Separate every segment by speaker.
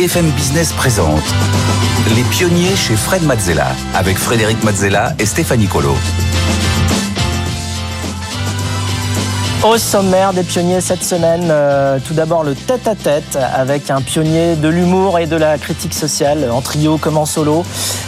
Speaker 1: BFM Business présente Les pionniers chez Fred Mazzella avec Frédéric Mazzella et Stéphanie Colo.
Speaker 2: Au sommaire des pionniers cette semaine, euh, tout d'abord le tête-à-tête avec un pionnier de l'humour et de la critique sociale, en trio comme en solo.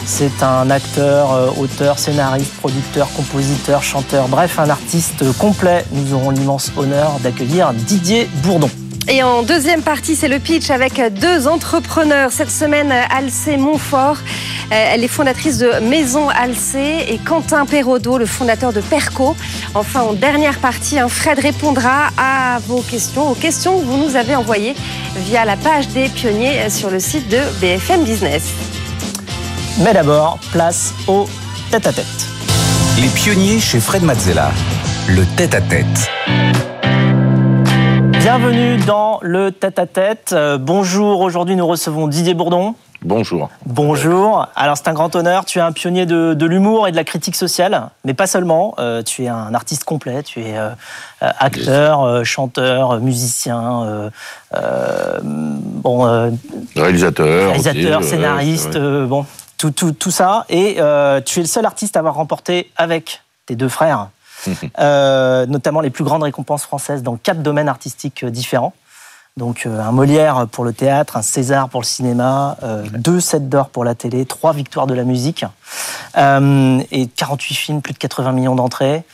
Speaker 2: C'est un acteur, euh, auteur, scénariste, producteur, compositeur, chanteur, bref, un artiste complet. Nous aurons l'immense honneur d'accueillir Didier Bourdon.
Speaker 3: Et en deuxième partie, c'est le pitch avec deux entrepreneurs. Cette semaine, Alcé Montfort, euh, elle est fondatrice de Maison Alcé et Quentin Perraudot, le fondateur de Perco. Enfin, en dernière partie, Fred répondra à vos questions, aux questions que vous nous avez envoyées via la page des pionniers sur le site de BFM Business.
Speaker 2: Mais d'abord, place au tête-à-tête.
Speaker 1: Les pionniers chez Fred Mazzella, le tête-à-tête.
Speaker 2: Bienvenue dans le tête-à-tête. Euh, bonjour, aujourd'hui nous recevons Didier Bourdon.
Speaker 4: Bonjour.
Speaker 2: Bonjour. Alors c'est un grand honneur, tu es un pionnier de, l'humour et de la critique sociale, mais pas seulement, euh, tu es un artiste complet, tu es euh, acteur, chanteur, musicien,
Speaker 4: bon, réalisateur,
Speaker 2: réalisateur scénariste, bon, tout, tout, tout, ça. Et tu es le seul artiste à avoir remporté avec tes deux frères euh, notamment les plus grandes récompenses françaises dans quatre domaines artistiques euh, différents. Donc euh, un Molière pour le théâtre, un César pour le cinéma, deux sets d'or pour la télé, trois victoires de la musique. Euh, et 48 films, plus de 80 millions d'entrées.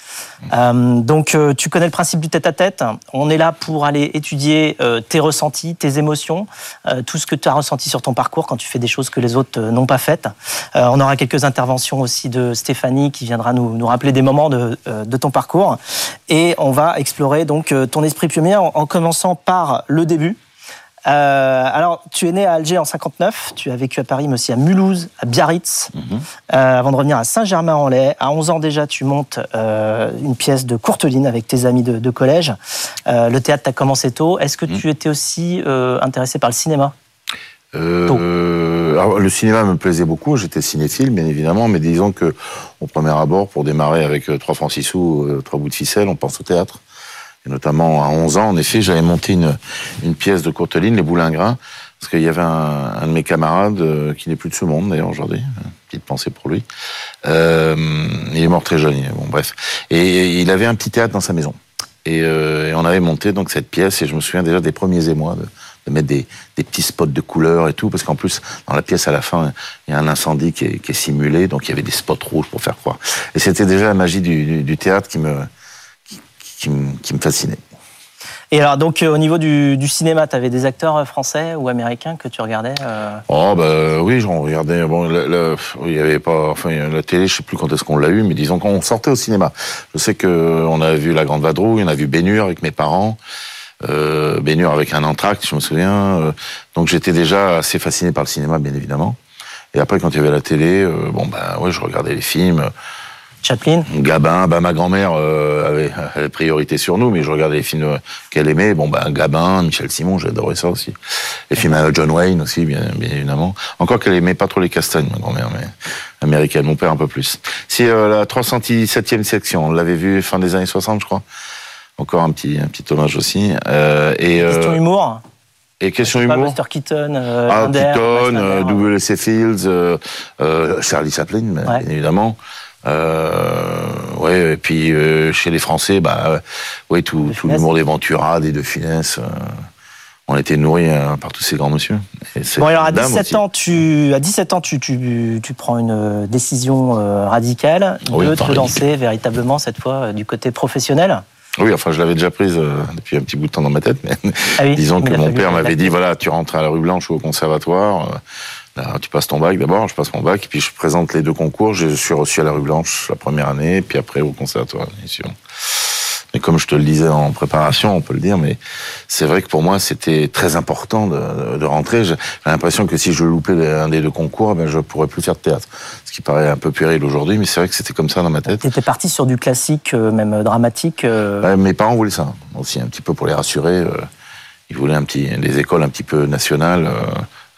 Speaker 2: Euh, donc euh, tu connais le principe du tête-à-tête. On est là pour aller étudier tes ressentis, tes émotions, tout ce que tu as ressenti sur ton parcours quand tu fais des choses que les autres n'ont pas faites. on aura quelques interventions aussi de Stéphanie qui viendra nous, rappeler des moments de, de, ton parcours. Et on va explorer donc ton esprit pionnier en commençant par le début. Euh, alors, tu es né à Alger en 59, tu as vécu à Paris, mais aussi à Mulhouse, à Biarritz, mhm. euh, avant de revenir à Saint-Germain-en-Laye. À 11 ans déjà, tu montes euh, une pièce de Courteline avec tes amis de, collège. le théâtre t'a commencé tôt. Est-ce que mhm. tu étais aussi intéressé par le cinéma?
Speaker 4: Le cinéma me plaisait beaucoup, j'étais cinéphile bien évidemment, mais disons que au premier abord, pour démarrer avec trois francs six sous, trois bouts de ficelle, on pense au théâtre notamment à 11 ans, en effet, j'avais monté une, une pièce de Courteline, Les Boulingrins, parce qu'il y avait un, de mes camarades euh, qui n'est plus de ce monde d'ailleurs aujourd'hui, petite pensée pour lui. Euh, il est mort très jeune, bon bref. Et, il avait un petit théâtre dans sa maison. Euh, et, on avait monté donc cette pièce, et je me souviens déjà des premiers émois de, de mettre des, des, petits spots de couleurs et tout, parce qu'en plus, dans la pièce, à la fin, il y a un incendie qui est, qui est, simulé, donc il y avait des spots rouges pour faire croire. Et c'était déjà la magie du, du, du théâtre qui me, qui, me, fascinait.
Speaker 2: Et alors, donc, euh, au niveau du, cinéma, tu avais des acteurs euh, français ou américains que tu regardais
Speaker 4: euh Oh, bah oui, j'en regardais. Bon, il y avait pas. Enfin, la télé, je sais plus quand est-ce qu'on l'a eu, mais disons qu'on sortait au cinéma. Je sais qu'on a vu La Grande Vadrouille, on a vu Bénur avec mes parents. Euh, Bénur avec un entracte, je me souviens. donc, j'étais déjà assez fasciné par le cinéma, bien évidemment. Et après, quand il y avait la télé, bon, ben, ouais, je regardais les films.
Speaker 2: Chaplin
Speaker 4: Gabin, bah, ma grand-mère euh, avait, avait, priorité sur nous, mais je regardais les films qu'elle aimait. Bon, bah, Gabin, Michel Simon, j'adorais ça aussi. Les films à John Wayne aussi, bien, bien évidemment. Encore qu'elle aimait pas trop les castagnes, ma grand-mère, mais américaine, mon père un peu plus. C'est euh, la 307e section, on l'avait vu fin des années 60, je crois. Encore un petit, un petit hommage aussi.
Speaker 2: Euh, et, question humour
Speaker 4: et question humour.
Speaker 2: Buster Keaton, euh,
Speaker 4: ah, Keaton, W.C. Fields, Charlie Chaplin, bien évidemment. Euh, ouais, et puis euh, chez les Français, bah, ouais, tout, tout l'humour des Ventura, des De Funès. Euh, on était nourris hein, par tous ces grands monsieur.
Speaker 2: Bon, alors à 17 ans, tu, à 17 ans, tu, tu, tu prends une décision radicale de te lancer véritablement cette fois du côté professionnel?
Speaker 4: Oui, enfin, je l'avais déjà prise depuis un petit bout de temps dans ma tête, mais ah disons que mon père m'avait dit voilà, tu rentres à la rue Blanche ou au conservatoire tu passes ton bac d'abord, je passe mon bac, et puis je présente les deux concours. Je suis reçu à la rue Blanche la première année, puis après au conservatoire. Mais comme je te le disais en préparation, on peut le dire, mais c'est vrai que pour moi, c'était très important de, de rentrer. J'ai l'impression que si je loupais un des deux concours, ben, je pourrais plus faire de théâtre. Ce qui paraît un peu péril aujourd'hui, mais c'est vrai que c'était comme ça dans ma tête.
Speaker 2: Tu étais parti sur du classique, euh, même dramatique
Speaker 4: euh Mes parents voulaient ça, aussi, un petit peu pour les rassurer. Euh, ils voulaient un petit, des écoles un petit peu nationales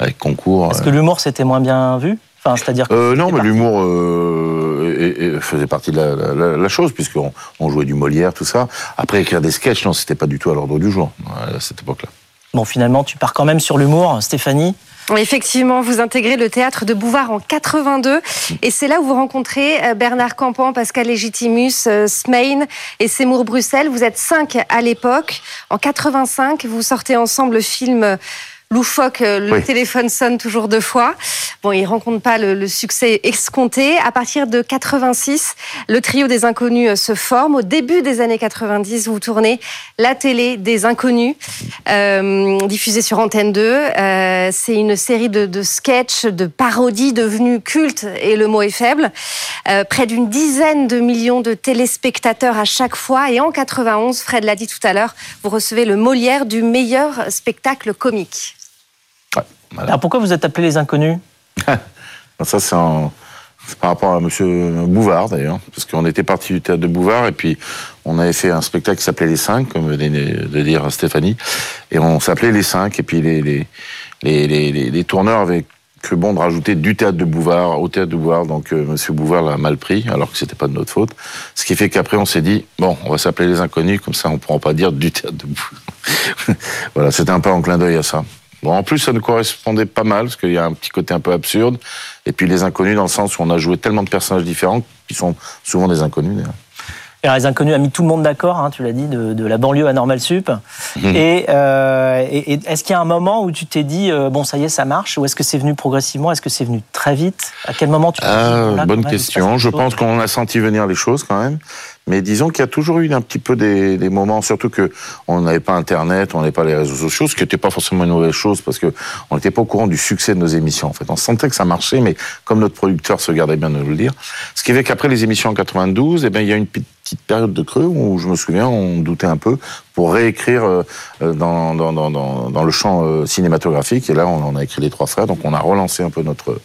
Speaker 4: avec concours.
Speaker 2: Est-ce que l'humour c'était moins bien vu? Enfin, c'est-à-dire
Speaker 4: euh, non, mais l'humour euh, faisait partie de la, chose puisqu'on on jouait du Molière, tout ça. Après écrire des sketchs, non, c'était pas du tout à l'ordre du jour à cette époque-là.
Speaker 2: Bon, finalement, tu pars quand même sur l'humour, Stéphanie?
Speaker 3: Effectivement, vous intégrez le théâtre de Bouvard en 82 et c'est là où vous rencontrez euh, Bernard Campan, Pascal Légitimus, euh, Smain et Seymour Bruxelles. Vous êtes cinq à l'époque. En 85, vous sortez ensemble le film loufoque, euh, le téléphone sonne toujours deux fois. Bon, il rencontre pas le, succès escompté. À partir de 86, le trio des inconnus euh, se forme. Au début des années 90, vous tournez la télé des inconnus, euh, diffusée sur Antenne 2. Euh, c'est une série de, de sketchs, de parodies devenues cultes, et le mot est faible. Euh, près d'une dizaine de millions de téléspectateurs à chaque fois. Et en 91, Fred l'a dit tout à l'heure, vous recevez le Molière du meilleur spectacle comique.
Speaker 2: Alors pourquoi vous êtes appelé les inconnus
Speaker 4: Ça, c'est par rapport à M. Bouvard, d'ailleurs, parce qu'on était parti du théâtre de Bouvard, et puis on avait fait un spectacle qui s'appelait Les Cinq, comme venait de dire Stéphanie, et on s'appelait Les Cinq, et puis les, les, les, les, tourneurs avaient cru bon de rajouter du théâtre de Bouvard au théâtre de Bouvard, donc euh, M. Bouvard l'a mal pris, alors que c'était pas de notre faute. Ce qui fait qu'après on s'est dit, bon, on va s'appeler Les Inconnus, comme ça on pourra pas dire du théâtre de Bouvard. voilà, c'était un peu en clin d'œil à ça. Bon, en plus, ça nous correspondait pas mal, parce qu'il y a un petit côté un peu absurde. Et puis les inconnus, dans le sens où on a joué tellement de personnages différents, qui sont souvent des inconnus, d'ailleurs.
Speaker 2: Et les inconnus a mis tout le monde d'accord, hein, tu l'as dit, de, la banlieue à Normal Sup. Mhm. Euh, et, est-ce qu'il y a un moment où tu t'es dit, euh, bon, ça y est, ça marche Ou est-ce que c'est venu progressivement Est-ce que c'est venu très vite? À quel moment tu
Speaker 4: euh, Bonne question. Je pense qu'on a senti venir les choses quand même. Mais disons qu'il y a toujours eu un petit peu des, des moments, surtout que on n'avait pas Internet, on n'avait pas les réseaux sociaux, ce qui n'était pas forcément une mauvaise chose parce que on n'était pas au courant du succès de nos émissions. En fait, on sentait que ça marchait, mais comme notre producteur se gardait bien de nous le dire, ce qui fait qu'après les émissions en 92, eh ben il y a une petite période de creux où je me souviens, on doutait un peu pour réécrire euh, dans, dans, dans, dans le champ euh, cinématographique. Et là, on, a écrit les trois frères, donc on a relancé un peu notre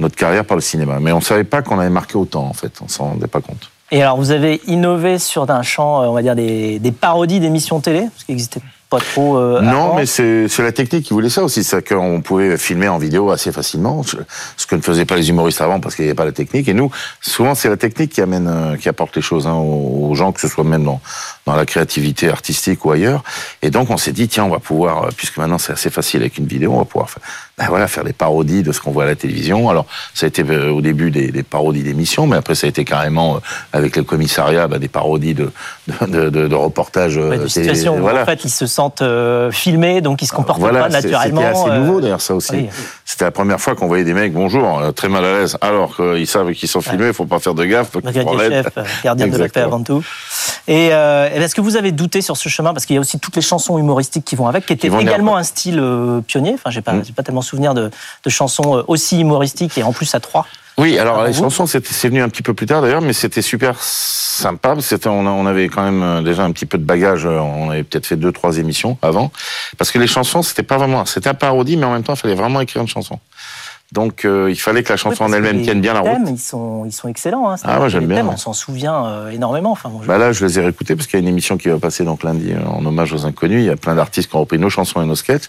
Speaker 4: notre carrière par le cinéma. Mais on savait pas qu'on avait marqué autant, en fait. On s'en rendait pas compte.
Speaker 2: Et alors, vous avez innové sur un champ, euh, on va dire, des, des parodies d'émissions télé, ce qui existait pas trop. Euh,
Speaker 4: non, mais c'est la technique qui voulait ça aussi, c'est qu'on pouvait filmer en vidéo assez facilement, ce que ne faisaient pas les humoristes avant parce qu'il n'y avait pas la technique. Et nous, souvent, c'est la technique qui amène, euh, qui apporte les choses hein, aux gens, que ce soit même dans, dans la créativité artistique ou ailleurs. Et donc, on s'est dit, tiens, on va pouvoir, puisque maintenant c'est assez facile avec une vidéo, on va pouvoir faire ben voilà, faire des parodies de ce qu'on voit à la télévision. Alors, ça a été euh, au début des, des parodies d'émissions, mais après, ça a été carrément, euh, avec le commissariat, ben, des parodies de, de, de, de reportages.
Speaker 2: Ouais, de situations voilà. en fait, ils se sentent euh, filmés, donc ils se comportent voilà, pas naturellement.
Speaker 4: C'était assez nouveau, d'ailleurs, ça aussi. Oui. C'était la première fois qu'on voyait des mecs, bonjour, très mal à l'aise, alors qu'ils savent qu'ils sont filmés, il faut pas faire de gaffe.
Speaker 2: Chef, gardien de la paix avant tout. Et euh, est-ce que vous avez douté sur ce chemin? Parce qu'il y a aussi toutes les chansons humoristiques qui vont avec, qui étaient également un style pionnier. Enfin, j'ai pas, mmh. pas tellement souvenir de, chansons euh, aussi humoristiques et en plus à trois.
Speaker 4: Oui, alors les chansons, c'est venu un petit peu plus tard d'ailleurs, mais c'était super sympa. C'était, on, on, avait quand même euh, déjà un petit peu de bagage. Euh, on avait peut-être fait deux, trois émissions avant, parce que les chansons, c'était pas vraiment, c'était un parodie, mais en même temps, il fallait vraiment écrire une chanson. Donc il fallait que la chanson en elle-même tienne bien la route.
Speaker 2: Thèmes, ils sont, ils sont excellents. Hein,
Speaker 4: ah ouais, j'aime bien.
Speaker 2: On s'en souvient énormément. Enfin,
Speaker 4: bah là, je les ai réécoutés parce qu'il y a une émission qui va passer donc lundi en hommage aux inconnus. Il y a plein d'artistes qui ont repris nos chansons et nos sketchs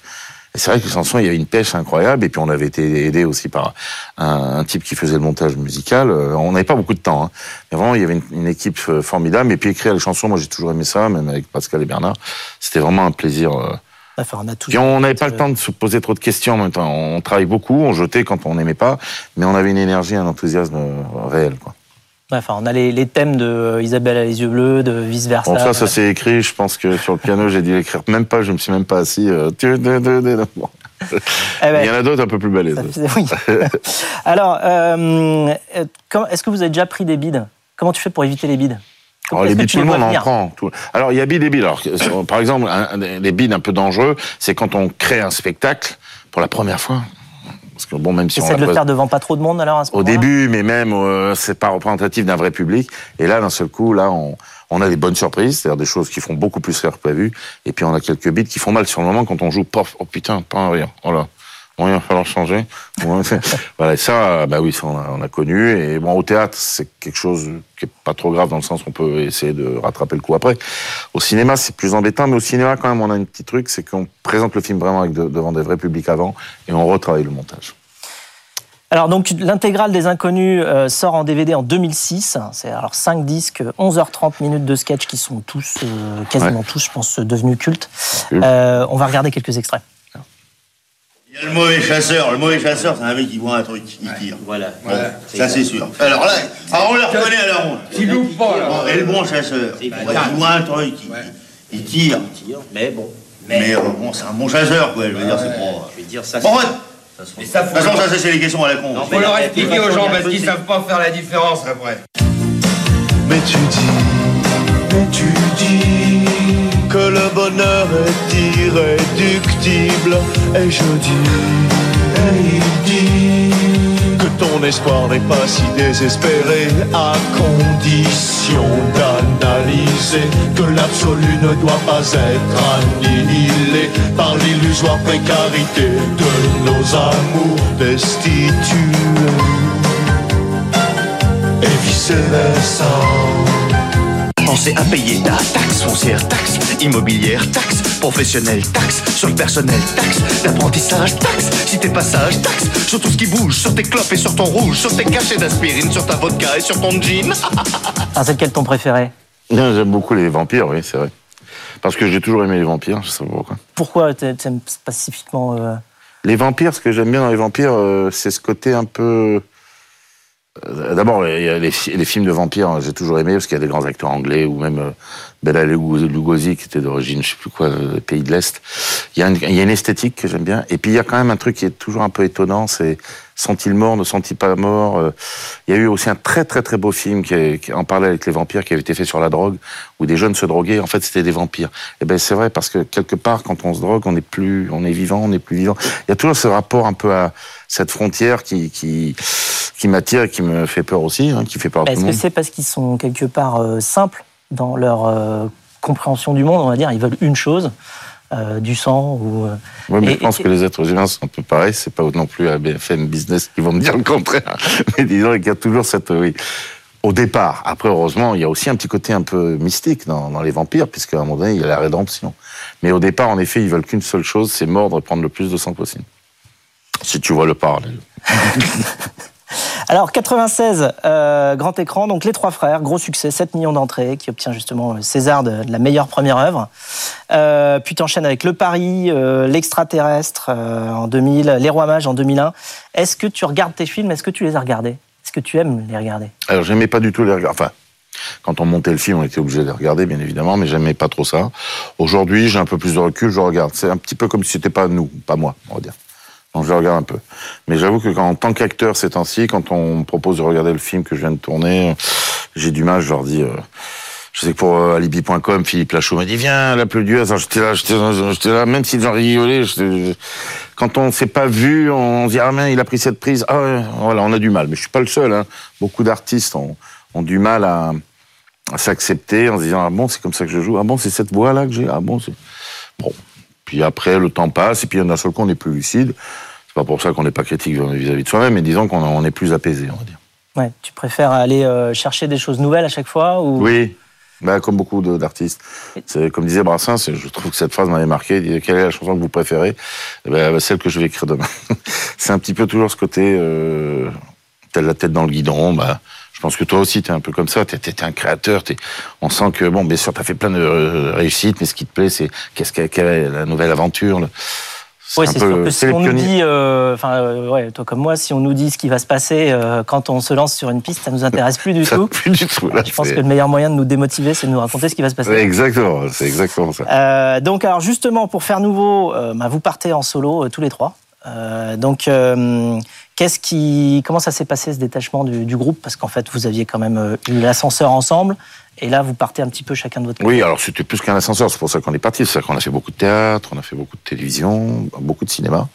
Speaker 4: c'est vrai que les chansons, il y avait une pêche incroyable, et puis on avait été aidé aussi par un, un type qui faisait le montage musical. Euh, on n'avait pas beaucoup de temps, hein. mais vraiment, il y avait une, une, équipe euh, formidable. Et puis écrire les chansons, moi j'ai toujours aimé ça, même avec Pascal et Bernard. C'était vraiment un plaisir. Euh.
Speaker 2: Enfin, on a
Speaker 4: Puis on n'avait pas le temps de se poser trop de questions en même temps. On travaille beaucoup, on jetait quand on n'aimait pas, mais on avait une énergie, un enthousiasme réel. Quoi.
Speaker 2: Enfin, on a les, les thèmes de euh, Isabelle à les yeux bleus, de vice versa.
Speaker 4: Bon, ça, ça s'est écrit. Je pense que sur le piano, j'ai dû l'écrire. Même pas, je me suis même pas assis. Euh, eh ben, Il y en a d'autres un peu plus balèzes.
Speaker 2: Oui. Alors, euh, est-ce que vous avez déjà pris des bides? Comment tu fais pour éviter les bides?
Speaker 4: Alors, les bides, tout le monde en prend. Alors, il y a bides et bides. Alors, par exemple, un, les bides un peu dangereux, c'est quand on crée un spectacle pour la première fois.
Speaker 2: Parce que bon, même si on de le faire devant pas trop de monde alors à ce
Speaker 4: Au début, mais même euh, c'est pas représentatif d'un vrai public. Et là, d'un seul coup, là, on, on a des bonnes surprises, c'est-à-dire des choses qui font beaucoup plus rire que prévu. Et puis on a quelques bits qui font mal sur le moment quand on joue. Pof, oh putain, pas un rire. Voilà. Bon, il va falloir changer. voilà, ça, bah oui, ça on a, on a, connu. Et bon, au théâtre, c'est quelque chose qui est pas trop grave dans le sens qu'on peut essayer de rattraper le coup après. Au cinéma, c'est plus embêtant, mais au cinéma, quand même, on a un petit truc, c'est qu'on présente le film vraiment avec devant des vrais publics avant, et on retravaille le montage.
Speaker 2: Alors donc l'intégrale des inconnus euh, sort en DVD en 2006. C'est alors 5 disques, 11h30 minutes de sketch qui sont tous, euh, quasiment tous, je pense, devenus cultes. Euh, on va regarder quelques extraits.
Speaker 5: Il y a le mauvais chasseur. Le mauvais chasseur, c'est un mec qui voit un truc, il tire.
Speaker 2: Voilà.
Speaker 5: Ça, c'est sûr. Alors là, alors on le reconnaît à la ronde.
Speaker 6: Il loupe pas, là.
Speaker 5: Et le bon chasseur, il voit un truc, il, il tire.
Speaker 2: Mais bon.
Speaker 5: Mais euh, bon, c'est un bon chasseur, quoi. Je veux dire, c'est pas.
Speaker 2: Je vais dire ça.
Speaker 5: Bon, ouais.
Speaker 6: Mais ça,
Speaker 5: De toute façon, ça, c'est les questions à la con.
Speaker 6: faut leur expliquer aux gens parce qu'ils savent pas faire la différence après.
Speaker 7: Mais tu dis, mais tu dis est irréductible. Et je dis, et il dit que ton espoir n'est pas si désespéré à condition d'analyser que l'absolu ne doit pas être annihilé par l'illusoire précarité de nos amours destitués et vice-versa.
Speaker 8: Pensez à payer ta taxe foncière, taxe immobilière, taxe professionnelle, taxe sur le personnel, taxe d'apprentissage, taxe si t'es passage, taxe sur tout ce qui bouge, sur tes clopes et sur ton rouge, sur tes cachets d'aspirine, sur ta vodka et sur ton jean.
Speaker 2: Ah, c'est lequel ton préféré?
Speaker 4: J'aime beaucoup les vampires, oui, c'est vrai. Parce que j'ai toujours aimé les vampires, je sais pas pourquoi.
Speaker 2: Pourquoi t'a- t'aimes spécifiquement euh,
Speaker 4: Les vampires, ce que j'aime bien dans les vampires, euh, c'est ce côté un peu. Euh, D'abord, les, les films de vampires, hein, j'ai toujours aimé parce qu'il y a des grands acteurs anglais ou même euh, Bela Lugosi qui était d'origine, je sais plus quoi, euh, pays de l'Est. Il il y a une esthétique que j'aime bien. Et puis il y a quand même un truc qui est toujours un peu étonnant, c'est sont-ils morts, ne sont-ils pas morts Il y a eu aussi un très très très beau film qui, est- qui en parlait avec les vampires, qui avait été fait sur la drogue, où des jeunes se droguaient. En fait, c'était des vampires. Et ben c'est vrai parce que quelque part, quand on se drogue, on est plus, on est vivant, on est plus vivant. Il y a toujours ce rapport un peu à cette frontière qui qui qui m'attire et qui me fait peur aussi, hein, qui fait peur à tout
Speaker 2: Est-ce
Speaker 4: le
Speaker 2: que
Speaker 4: monde.
Speaker 2: c'est parce qu'ils sont quelque part euh, simples dans leur euh, compréhension du monde On va dire, ils veulent une chose, euh, du sang ou. euh,
Speaker 4: Oui, mais
Speaker 2: Et-
Speaker 4: je pense
Speaker 2: et-
Speaker 4: que les êtres humains sont un peu pareils. C'est pas non plus à BFM Business qui vont me dire le contraire. Mais disons qu'il y a toujours cette, oui. Au départ. Après, heureusement, il y a aussi un petit côté un peu mystique dans, dans les vampires, puisqu'à un moment donné, il y a la rédemption. Mais au départ, en effet, ils veulent qu'une seule chose, c'est mordre et prendre le plus de sang possible. Si tu vois le parallèle.
Speaker 2: Alors 96, euh, grand écran, donc Les Trois Frères, gros succès, 7 millions d'entrées, qui obtient justement le César de, de la meilleure première œuvre. Euh, puis t'enchaînes avec Le Paris, euh, L'Extraterrestre euh, en 2000, Les Rois Mages en 2001. Est-ce que tu regardes tes films? Est-ce que tu les as regardés? Est-ce que tu aimes les regarder?
Speaker 4: Alors, j'aimais pas du tout les regarder. Enfin, quand on montait le film, on était obligé de les regarder, bien évidemment, mais j'aimais pas trop ça. Aujourd'hui, j'ai un peu plus de recul, je regarde. C'est un petit peu comme si c'était pas nous, pas moi, on va dire. Donc, je regarde un peu. Mais j'avoue que quand, en tant qu'acteur ces temps-ci, quand on me propose de regarder le film que je viens de tourner, j'ai du mal, je leur dis, euh, je sais que pour euh, alibi.com, Philippe Lachaud m'a dit, viens, la plus du hasard. J'étais là, j'étais là, j'étais là, même si j'en rigolais, j'étais- quand on s'est pas vu, on se dit, ah, mais il a pris cette prise. Ah, ouais, voilà, on a du mal. Mais je suis pas le seul, hein. Beaucoup d'artistes ont, ont du mal à, à s'accepter en se disant, ah bon, c'est comme ça que je joue. Ah bon, c'est cette voix-là que j'ai. Ah bon, c'est. Bon. Puis après, le temps passe, et puis d'un seul coup, on est plus lucide. C'est pas pour ça qu'on n'est pas critique vis-à-vis de soi-même, mais disons qu'on on est plus apaisé, on va dire.
Speaker 2: Ouais, tu préfères aller euh, chercher des choses nouvelles à chaque fois ou...
Speaker 4: Oui, bah, comme beaucoup d'artistes. Comme disait Brassens, je trouve que cette phrase m'avait marqué. Il disait, quelle est la chanson que vous préférez? Eh ben, Celle que je vais écrire demain. c'est un petit peu toujours ce côté, euh, telle la tête dans le guidon. Bah, je pense que toi aussi, tu es un peu comme ça. Tu es, un créateur. On sent que, bon, bien sûr, tu as fait plein de euh, réussites, mais ce qui te plaît, c'est qu'est-ce qu'est quelle est la nouvelle aventure. le-
Speaker 2: c'est sûr que si on nous dit, euh, enfin, euh, ouais, toi comme moi, si on nous dit ce qui va se passer euh, quand on se lance sur une piste, ça nous intéresse plus du
Speaker 4: Ça,
Speaker 2: tout.
Speaker 4: plus du tout. là,
Speaker 2: Je pense que le meilleur moyen de nous démotiver, c'est de nous raconter ce qui va se passer.
Speaker 4: Ouais, Exactement, c'est exactement ça.
Speaker 2: Donc, alors justement, pour faire nouveau, bah, vous partez en solo tous les trois. Donc, qu'est-ce qui, comment ça s'est passé ce détachement du, du groupe? Parce qu'en fait, vous aviez quand même euh, eu l'ascenseur ensemble, et là, vous partez un petit peu chacun de votre côté.
Speaker 4: Oui, alors c'était plus qu'un ascenseur, c'est pour ça qu'on est parti. C'est qu'on a fait beaucoup de théâtre, on a fait beaucoup de télévision, beaucoup de cinéma.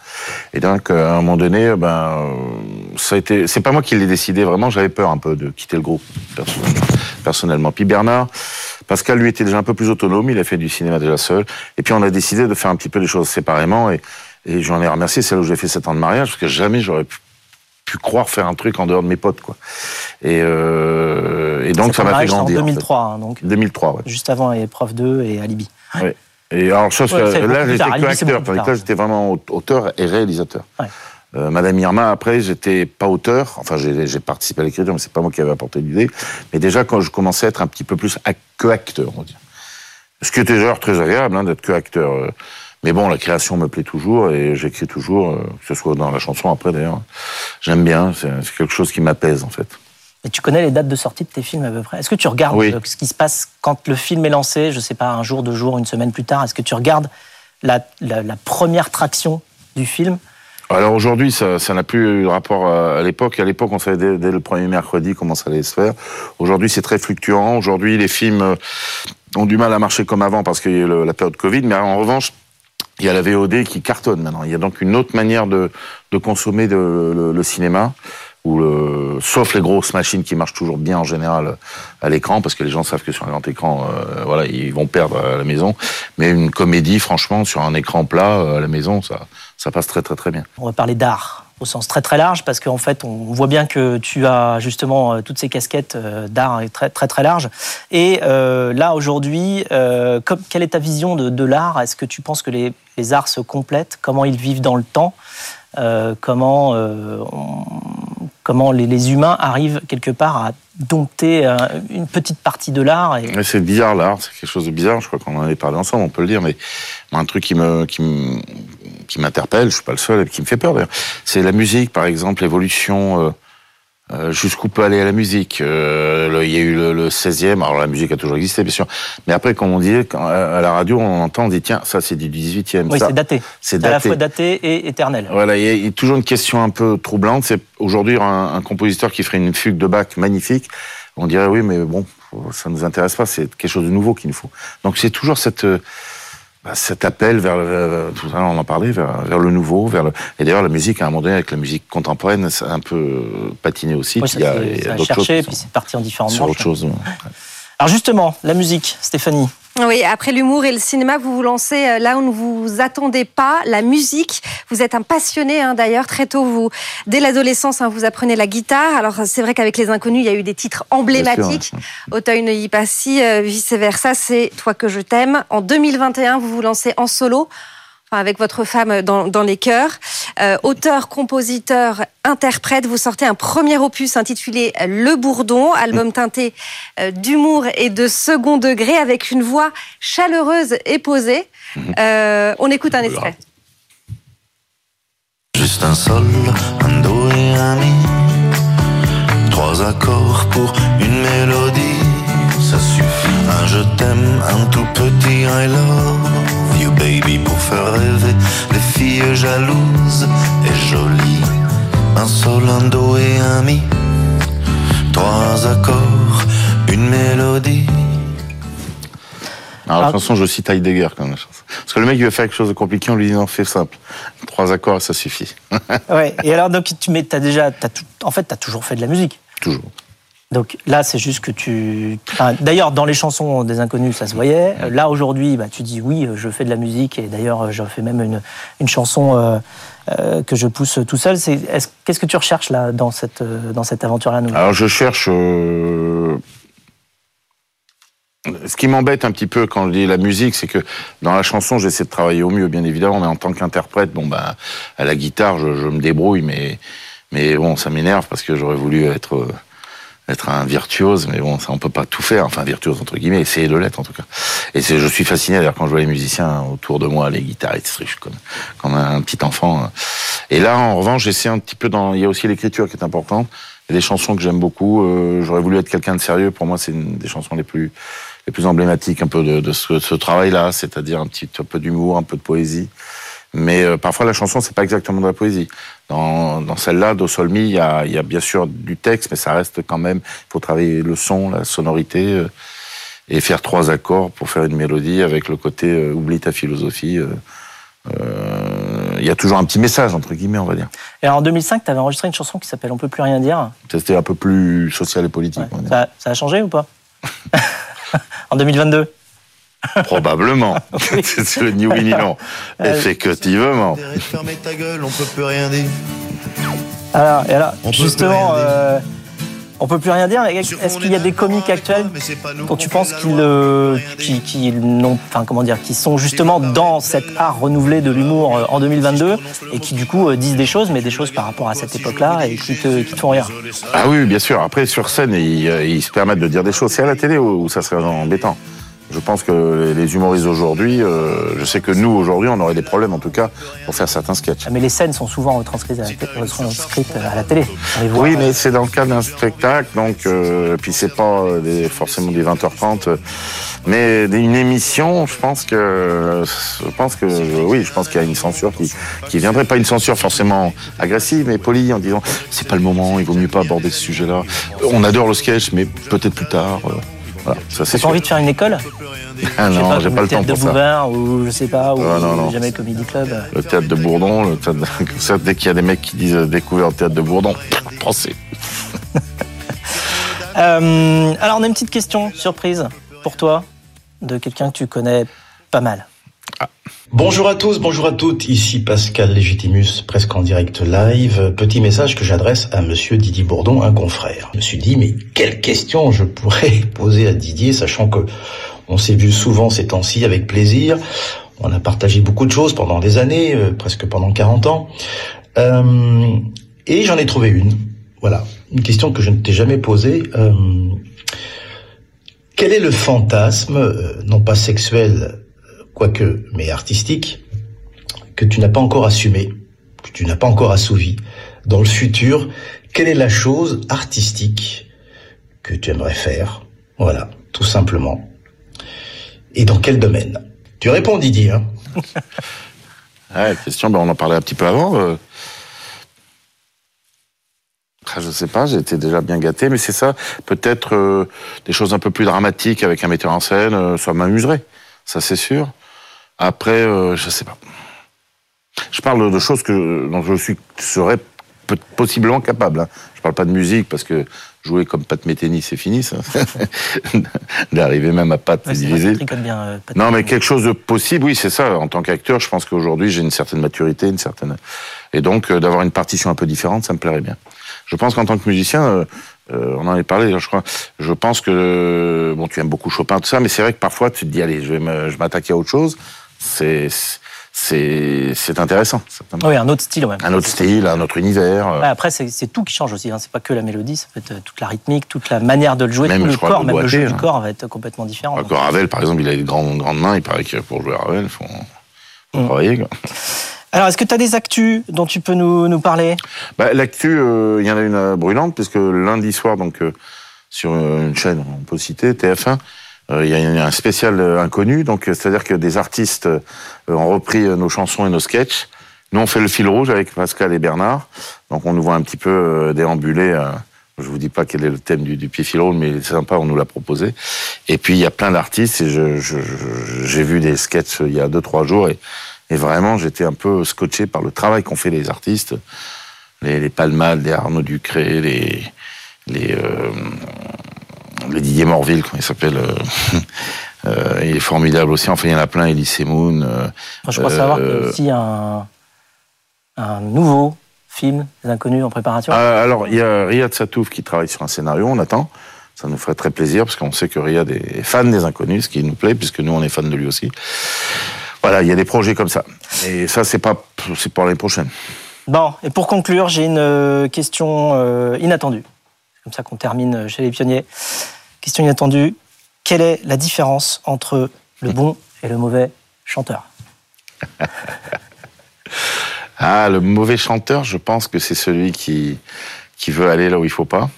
Speaker 4: Et donc, euh, à un moment donné, ben, euh, ça a été. C'est pas moi qui l'ai décidé vraiment. J'avais peur un peu de quitter le groupe perso- personnellement. Puis Bernard, Pascal, lui, était déjà un peu plus autonome. Il a fait du cinéma déjà seul. Et puis on a décidé de faire un petit peu les choses séparément. Et, et j'en ai remercié. C'est là où j'ai fait sept ans de mariage, parce que jamais j'aurais pu, pu croire faire un truc en dehors de mes potes, quoi. Et, euh, et donc ça m'a fait grandir.
Speaker 2: en
Speaker 4: en fait.
Speaker 2: 2003, hein, donc
Speaker 4: 2003, ouais.
Speaker 2: juste avant Épreuve 2 et Alibi.
Speaker 4: Ouais. Et alors, chose
Speaker 2: Ouais,
Speaker 4: que là, j'étais que acteur, tandis que là, j'étais vraiment au- auteur et réalisateur.
Speaker 2: Ouais.
Speaker 4: Euh, Madame Irma, après, j'étais pas auteur. Enfin, j'ai participé à l'écriture, mais c'est pas moi qui avais apporté l'idée. Mais déjà, quand je commençais à être un petit peu plus que acteur, on va dire. Ce qui était d'ailleurs très agréable, hein, d'être que acteur. Mais bon, la création me plaît toujours et j'écris toujours, euh, que ce soit dans la chanson après d'ailleurs. J'aime bien, c'est quelque chose qui m'apaise en fait.
Speaker 2: Et tu connais les dates de sortie de tes films à peu près? Est-ce que tu regardes
Speaker 4: Oui.
Speaker 2: euh, ce qui se passe quand le film est lancé, je sais pas, un jour, deux jours, une semaine plus tard? Est-ce que tu regardes la, la- la première traction du film?
Speaker 4: Alors aujourd'hui, ça ça n'a plus eu de rapport à, l'époque. À l'époque, on savait dès, dès le premier mercredi comment ça allait se faire. Aujourd'hui, c'est très fluctuant. Aujourd'hui, les films euh, ont du mal à marcher comme avant parce qu'il y a eu la période Covid. Mais en revanche, il y a la VOD qui cartonne maintenant. Il y a donc une autre manière de, de consommer le, le cinéma. Où le, sauf les grosses machines qui marchent toujours bien en général à l'écran, parce que les gens savent que sur un grand écran, euh, voilà, ils vont perdre à la maison. Mais une comédie, franchement, sur un écran plat euh, à la maison, ça, ça passe très très très bien.
Speaker 2: On va parler d'art au sens très très large parce qu'en fait on voit bien que tu as justement euh, toutes ces casquettes euh, d'art très très très large. Et euh, là aujourd'hui, quelle est ta vision de, l'art? Est-ce que tu penses que les, les arts se complètent? Comment ils vivent dans le temps? Comment comment les, les humains arrivent quelque part à dompter une petite partie de l'art
Speaker 4: C'est bizarre l'art, c'est quelque chose de bizarre. Je crois qu'on en avait parlé ensemble, on peut le dire. Mais un truc qui me- qui m'interpelle, je suis pas le seul, et qui me fait peur d'ailleurs, c'est la musique, par exemple, l'évolution. euh, euh, jusqu'où peut aller la musique Euh, le- Il y a eu le, le 16e, alors la musique a toujours existé, bien sûr. Mais après, comme on dit, quand, à la radio, on entend, on dit, tiens, ça c'est du 18e.
Speaker 2: oui c'est daté.
Speaker 4: C'est
Speaker 2: à la fois daté et éternel.
Speaker 4: Voilà, il y, a, il y a toujours une question un peu troublante. C'est aujourd'hui un, un compositeur qui ferait une fugue de Bach magnifique. On dirait oui, mais bon, ça nous intéresse pas. C'est quelque chose de nouveau qu'il nous faut. Donc c'est toujours cette euh, bah, cet appel vers, le- tout à l'heure on en parlait vers, vers le nouveau, vers le. Et d'ailleurs la musique à un moment donné avec la musique contemporaine, ça a un peu patiné aussi.
Speaker 2: Oui,
Speaker 4: Puis il y a,
Speaker 2: c'est-
Speaker 4: a d'autres choses
Speaker 2: cherché,
Speaker 4: qui
Speaker 2: puis c'est parti en différentes
Speaker 4: sur autre chose.
Speaker 2: Alors justement, la musique, Stéphanie.
Speaker 3: Oui, après l'humour et le cinéma, vous vous lancez euh, là où ne vous attendez pas, la musique. Vous êtes un passionné hein, d'ailleurs, très tôt, vous, dès l'adolescence, hein, vous apprenez la guitare. Alors c'est vrai qu'avec les inconnus, il y a eu des titres emblématiques. Auteuil ne y pas si, euh, vice versa, c'est Toi que je t'aime. En 2021, vous vous lancez en solo. Enfin, Avec votre femme dans, dans les chœurs. Euh, auteur, compositeur, interprète, vous sortez un premier opus intitulé Le Bourdon, album teinté euh, d'humour et de second degré avec une voix chaleureuse et posée. Euh, on écoute un extrait.
Speaker 9: Juste un sol, un do et un mi. Trois accords pour une mélodie, ça suffit. Un je t'aime, un tout petit I love baby pour faire rêver les filles jalouses et jolies. Un sol, un do et un mi. Trois accords, une mélodie.
Speaker 4: Alors la
Speaker 2: Ah.
Speaker 4: chanson, je cite Heidegger quand même. Parce que le mec, il veut faire quelque chose de compliqué, on lui dit non, fais simple. Trois accords, ça suffit.
Speaker 2: Ouais. Et alors, donc, tu mets, as déjà, t'as tout- en fait, tu as toujours fait de la musique.
Speaker 4: Toujours.
Speaker 2: Donc là, c'est juste que tu. enfin, d'ailleurs, dans les chansons des inconnus, ça se voyait. Là, aujourd'hui, bah, tu dis oui, je fais de la musique. Et d'ailleurs, je fais même une, une chanson euh, euh, que je pousse tout seul. C'est, est-ce- qu'est-ce que tu recherches là, dans cette, euh, dans cette aventure-là nouvelle
Speaker 4: Alors je cherche. euh, Ce qui m'embête un petit peu quand je dis la musique, c'est que dans la chanson, j'essaie de travailler au mieux, bien évidemment, mais en tant qu'interprète, bon bah à la guitare, je, je me débrouille, mais mais bon, ça m'énerve parce que j'aurais voulu être être un virtuose, mais bon, ça on peut pas tout faire, enfin virtuose entre guillemets, essayer de l'être en tout cas. Et c'est, je suis fasciné d'ailleurs quand je vois les musiciens autour de moi, les guitaristes, je suis comme comme un petit enfant. Et là, en revanche, j'essaie un petit peu dans. Il y a aussi l'écriture qui est importante. Il y a des chansons que j'aime beaucoup. euh, j'aurais voulu être quelqu'un de sérieux. Pour moi, c'est une des chansons les plus les plus emblématiques un peu de, de ce, ce travail-là, c'est-à-dire un petit un peu d'humour, un peu de poésie. Mais euh, parfois la chanson c'est pas exactement de la poésie. Dans, dans celle-là, Do Sol Mi, il y a, y a bien sûr du texte, mais ça reste quand même. Il faut travailler le son, la sonorité, euh, et faire trois accords pour faire une mélodie avec le côté euh, oublie ta philosophie. Il y a toujours un petit message entre guillemets, on va dire.
Speaker 2: Et alors, en 2005, tu avais enregistré une chanson qui s'appelle On peut plus rien dire.
Speaker 4: C'était un peu plus social et politique. on va dire.
Speaker 2: Ça, ça a changé ou pas? En 2022
Speaker 4: Probablement. c'est le ni oui ni non. Effectivement.
Speaker 9: Fermez ta gueule, on peut plus rien dire.
Speaker 2: Alors, et alors
Speaker 9: On
Speaker 2: justement, euh, on peut plus rien dire. Est-ce qu'il y a des comiques actuels dont tu penses qu'ils, euh, qui, qui enfin comment dire, qui sont justement dans cet art renouvelé de l'humour euh, en 2022 et qui du coup euh, disent des choses, mais des choses par rapport à cette époque-là et qui te, qui te font rire.
Speaker 4: Ah oui, bien sûr. Après, sur scène, ils, euh, ils se permettent de dire des choses. C'est à la télé où ça serait embêtant. Je pense que les humoristes d'aujourd'hui, euh, je sais que nous aujourd'hui, on aurait des problèmes en tout cas pour faire certains sketchs.
Speaker 2: Ah, mais les scènes sont souvent retranscrites à la, retranscrites à la télé. Voit,
Speaker 4: Oui,
Speaker 2: euh,
Speaker 4: mais c'est dans le cadre d'un spectacle, donc euh, puis c'est pas euh, des- forcément des 20h30, euh, mais une émission. Je pense que, je pense que, oui, je pense qu'il y a une censure qui, qui viendrait pas une censure forcément agressive, mais polie en disant c'est pas le moment, il vaut mieux pas aborder ce sujet-là. On adore le sketch, mais peut-être plus tard. Voilà, ça c'est
Speaker 2: T'as
Speaker 4: sûr.
Speaker 2: pas envie de faire une école
Speaker 4: Ah
Speaker 2: Je sais
Speaker 4: non, j'ai
Speaker 2: comme
Speaker 4: pas le temps
Speaker 2: théâtre de
Speaker 4: pour ça.
Speaker 2: Bouvard ou je sais pas, ou
Speaker 4: Ah, non, non.
Speaker 2: jamais Comedy Club.
Speaker 4: Le théâtre de Bourdon, le théâtre de- comme ça, dès qu'il y a des mecs qui disent euh, découvert le théâtre de Bourdon, pensez.
Speaker 2: Euh, alors, on a une petite question surprise pour toi de quelqu'un que tu connais pas mal.
Speaker 10: Bonjour à tous, bonjour à toutes, ici Pascal Légitimus, presque en direct live. Petit message que j'adresse à monsieur Didier Bourdon, un confrère. Je me suis dit, mais quelle question je pourrais poser à Didier, sachant que on s'est vu souvent ces temps-ci avec plaisir. On a partagé beaucoup de choses pendant des années, euh, presque pendant 40 ans. Euh, et j'en ai trouvé une. Voilà. Une question que je ne t'ai jamais posée. Euh, quel est le fantasme, non pas sexuel, quoique, mais artistique, que tu n'as pas encore assumé, que tu n'as pas encore assouvi. Dans le futur, quelle est la chose artistique que tu aimerais faire? Voilà, tout simplement. Et dans quel domaine? Tu réponds Didier. Hein
Speaker 4: Ouais, question, ben on en parlait un petit peu avant. euh. Ah, je sais pas, été déjà bien gâté, mais c'est ça. Peut-être euh, des choses un peu plus dramatiques avec un metteur en scène, euh, ça m'amuserait, ça c'est sûr. Après, euh, je sais pas. Je parle de choses que dont je suis serais possiblement capable. Hein. Je parle pas de musique parce que jouer comme Pat Metheny, c'est fini, ça. D'arriver même à Pat
Speaker 2: Ouais, bien. euh.
Speaker 4: Non, mais quelque chose de possible, oui, c'est ça. En tant qu'acteur, je pense qu'aujourd'hui, j'ai une certaine maturité, une certaine. Et donc, euh, d'avoir une partition un peu différente, ça me plairait bien. Je pense qu'en tant que musicien, euh, on en avait parlé, je crois. Je pense que bon, tu aimes beaucoup Chopin, tout ça, mais c'est vrai que parfois, tu te dis, allez, je vais m'attaquer à autre chose. C'est c'est c'est intéressant.
Speaker 2: Oui, un autre style, ouais.
Speaker 4: Un autre style, un autre univers. euh.
Speaker 2: Après, c'est tout qui change aussi. Hein. C'est pas que la mélodie, ça peut être euh, toute la rythmique, toute la manière de le jouer,
Speaker 4: Même,
Speaker 2: tout le corps, même le jeu du
Speaker 4: hein.
Speaker 2: corps va être complètement différent.
Speaker 4: Encore Ravel, par exemple, il a des grandes, grandes mains. Il paraît que pour jouer à Ravel, faut, faut
Speaker 2: Mm.
Speaker 4: travailler. quoi.
Speaker 2: Alors, est-ce que tu as des actus dont tu peux nous, nous parler?
Speaker 4: Bah, L'actu, euh, il y en a une brûlante, puisque lundi soir, donc euh, sur une chaîne, on peut citer, TF1, euh, il y a un- spécial euh, inconnu, donc euh, c'est-à-dire que des artistes euh, ont repris euh, nos chansons et nos sketchs. Nous, on fait le fil rouge avec Pascal et Bernard, donc on nous voit un petit peu euh, déambuler. euh, je vous dis pas quel est le thème du, du pied fil rouge, mais c'est sympa, on nous l'a proposé. Et puis il y a plein d'artistes, et j'ai vu des sketchs euh, il y a deux trois jours, et, vraiment j'étais un peu scotché par le travail qu'ont fait les artistes les, les les Arnaud Ducré, les, euh, les Didier Morville, comment il s'appelle euh, euh, Il est formidable aussi. Enfin, il y en a plein, Elise Moon. euh,
Speaker 2: Je crois savoir qu'il y a aussi un, un nouveau film des inconnus en préparation.
Speaker 4: Ah, alors, il y a Riyad Satouf qui travaille sur un scénario, on attend. Ça nous ferait très plaisir parce qu'on sait que Riyad est fan des inconnus, ce qui nous plaît, puisque nous, on est fan de lui aussi. Voilà, il y a des projets comme ça. Et ça, c'est pas, c'est pour l'année prochaine.
Speaker 2: Bon, et pour conclure, j'ai une question euh, inattendue. Comme ça qu'on termine chez les pionniers. Question inattendue. Quelle est la différence entre le bon et le mauvais chanteur
Speaker 4: Ah, le mauvais chanteur, je pense que c'est celui qui, qui veut aller là où il faut pas.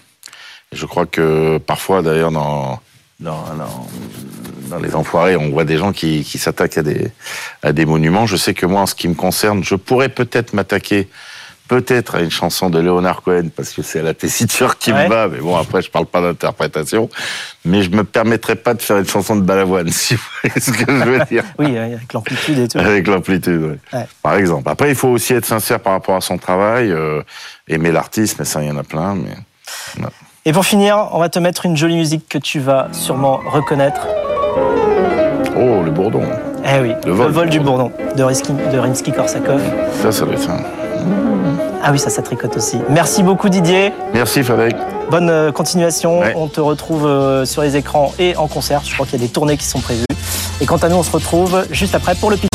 Speaker 4: Je crois que parfois, d'ailleurs, dans, dans, dans, dans les enfoirés, on voit des gens qui, qui s'attaquent à des, à des monuments. Je sais que moi, en ce qui me concerne, je pourrais peut-être m'attaquer peut-être à une chanson de Leonard Cohen parce que c'est la tessiture qui
Speaker 2: Ouais.
Speaker 4: me va. Mais bon, après, je parle pas d'interprétation. Mais je me permettrais pas de faire une chanson de Balavoine, si vous voyez ce que je veux dire.
Speaker 2: Oui, avec l'amplitude et tout.
Speaker 4: Avec l'amplitude, oui.
Speaker 2: Ouais.
Speaker 4: Par exemple. Après, il faut aussi être sincère par rapport à son travail, euh, aimer l'artiste, mais ça, il y en a plein. Mais...
Speaker 2: Et pour finir, on va te mettre une jolie musique que tu vas sûrement reconnaître.
Speaker 4: Oh, le bourdon.
Speaker 2: Eh oui,
Speaker 4: Le vol.
Speaker 2: du bourdon de, Rimsky, de Rimsky-Korsakov.
Speaker 4: Ça, ça doit être ça.
Speaker 2: Ah oui, ça, ça tricote aussi. Merci beaucoup Didier.
Speaker 4: Merci, Fadek.
Speaker 2: Bonne euh, continuation.
Speaker 4: Ouais.
Speaker 2: On te retrouve euh, sur les écrans et en concert. Je crois qu'il y a des tournées qui sont prévues. Et quant à nous, on se retrouve juste après pour le pitch.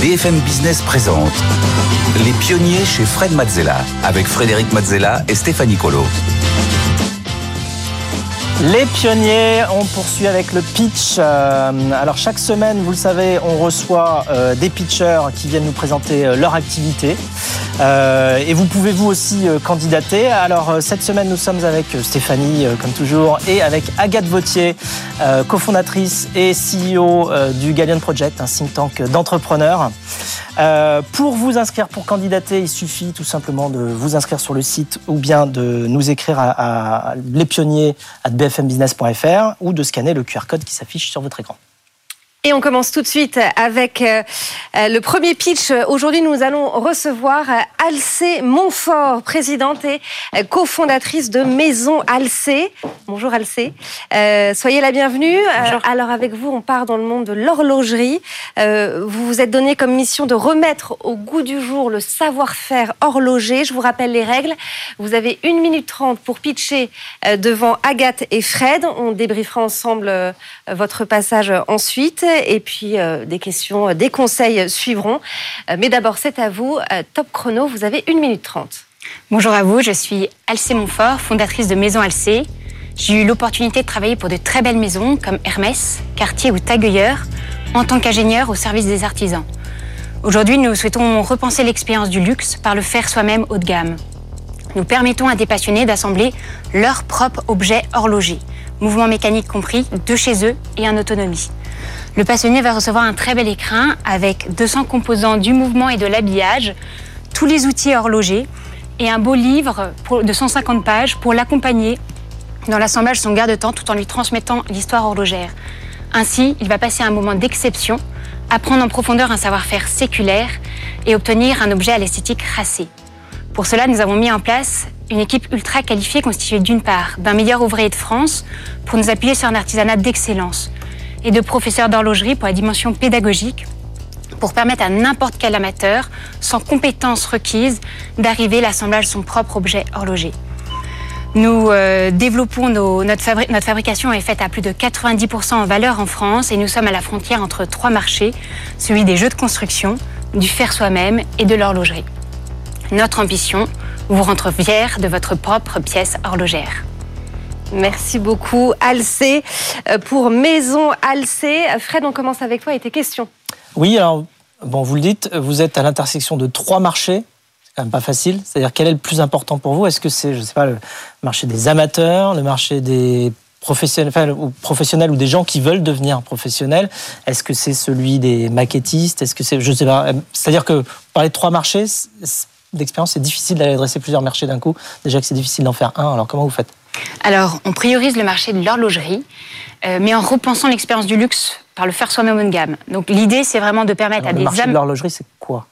Speaker 1: BFM Business présente Les pionniers chez Fred Mazzella avec Frédéric Mazzella et Stéphanie Colo.
Speaker 2: Les pionniers, on poursuit avec le pitch. Euh, alors chaque semaine, vous le savez, on reçoit euh, des pitchers qui viennent nous présenter euh, leur activité. et vous pouvez vous aussi candidater. Alors cette semaine, nous sommes avec Stéphanie, comme toujours, et avec Agathe Vautier, cofondatrice et CEO du Gallion Project, un think tank d'entrepreneurs. pour vous inscrire, pour candidater, il suffit tout simplement de vous inscrire sur le site ou bien de nous écrire à, à les pionniers à bfmbusiness.fr ou de scanner le QR code qui s'affiche sur votre écran.
Speaker 3: Et on commence tout de suite avec euh, euh, le premier pitch. Aujourd'hui, nous allons recevoir euh, Alcé Montfort, présidente et cofondatrice de Maison Alcé. Bonjour Alcé. soyez la bienvenue. alors avec vous, on part dans le monde de l'horlogerie. vous vous êtes donné comme mission de remettre au goût du jour le savoir-faire horloger. Je vous rappelle les règles. Vous avez une minute trente pour pitcher devant Agathe et Fred. On débriefera ensemble votre passage ensuite et puis euh, des questions, euh, des conseils suivront. Euh, mais d'abord, c'est à vous. top chrono, vous avez 1 minute 30.
Speaker 11: Bonjour à vous, je suis Alcé Montfort, fondatrice de Maison Alcé. J'ai eu l'opportunité de travailler pour de très belles maisons comme Hermès, Cartier ou Tag en tant qu'ingénieur au service des artisans. Aujourd'hui, nous souhaitons repenser l'expérience du luxe par le faire soi-même haut de gamme. Nous permettons à des passionnés d'assembler leur propre objet horloger, mouvement mécanique compris, de chez eux et en autonomie. Le passionné va recevoir un très bel écrin avec 200 composants du mouvement et de l'habillage, tous les outils horlogers et un beau livre de 150 pages pour l'accompagner dans l'assemblage de son garde-temps tout en lui transmettant l'histoire horlogère. Ainsi, il va passer un moment d'exception, apprendre en profondeur un savoir-faire séculaire et obtenir un objet à l'esthétique racée. Pour cela, nous avons mis en place une équipe ultra qualifiée constituée d'une part d'un meilleur ouvrier de France pour nous appuyer sur un artisanat d'excellence, et de professeurs d'horlogerie pour la dimension pédagogique pour permettre à n'importe quel amateur, sans compétences requises, d'arriver à l'assemblage de son propre objet horloger. Nous euh, développons notre, notre, fabrication est faite à plus de 90% en valeur en France et nous sommes à la frontière entre trois marchés, celui des jeux de construction, du faire soi-même et de l'horlogerie. Notre ambition, vous rendre fier de votre propre pièce horlogère.
Speaker 3: Merci beaucoup, Alcé, euh, pour Maison Alcé. Fred, on commence avec toi et tes questions.
Speaker 2: Oui, alors, bon, vous le dites, vous êtes à l'intersection de trois marchés. C'est quand même pas facile. C'est-à-dire, quel est le plus important pour vous? Est-ce que c'est, je sais pas, le marché des amateurs, le marché des professionnels, ou professionnels ou des gens qui veulent devenir professionnels? Est-ce que c'est celui des maquettistes? Est-ce que c'est, je sais pas. C'est-à-dire que parler de trois marchés d'expérience, c'est difficile d'aller adresser plusieurs marchés d'un coup. Déjà que c'est difficile d'en faire un. Alors comment vous faites?
Speaker 11: Alors, on priorise le marché de l'horlogerie, euh, mais en repensant l'expérience du luxe par le faire soi-même de gamme. Donc, l'idée, c'est vraiment de permettre à
Speaker 2: le
Speaker 11: des...
Speaker 2: Le marché de l'horlogerie, c'est quoi?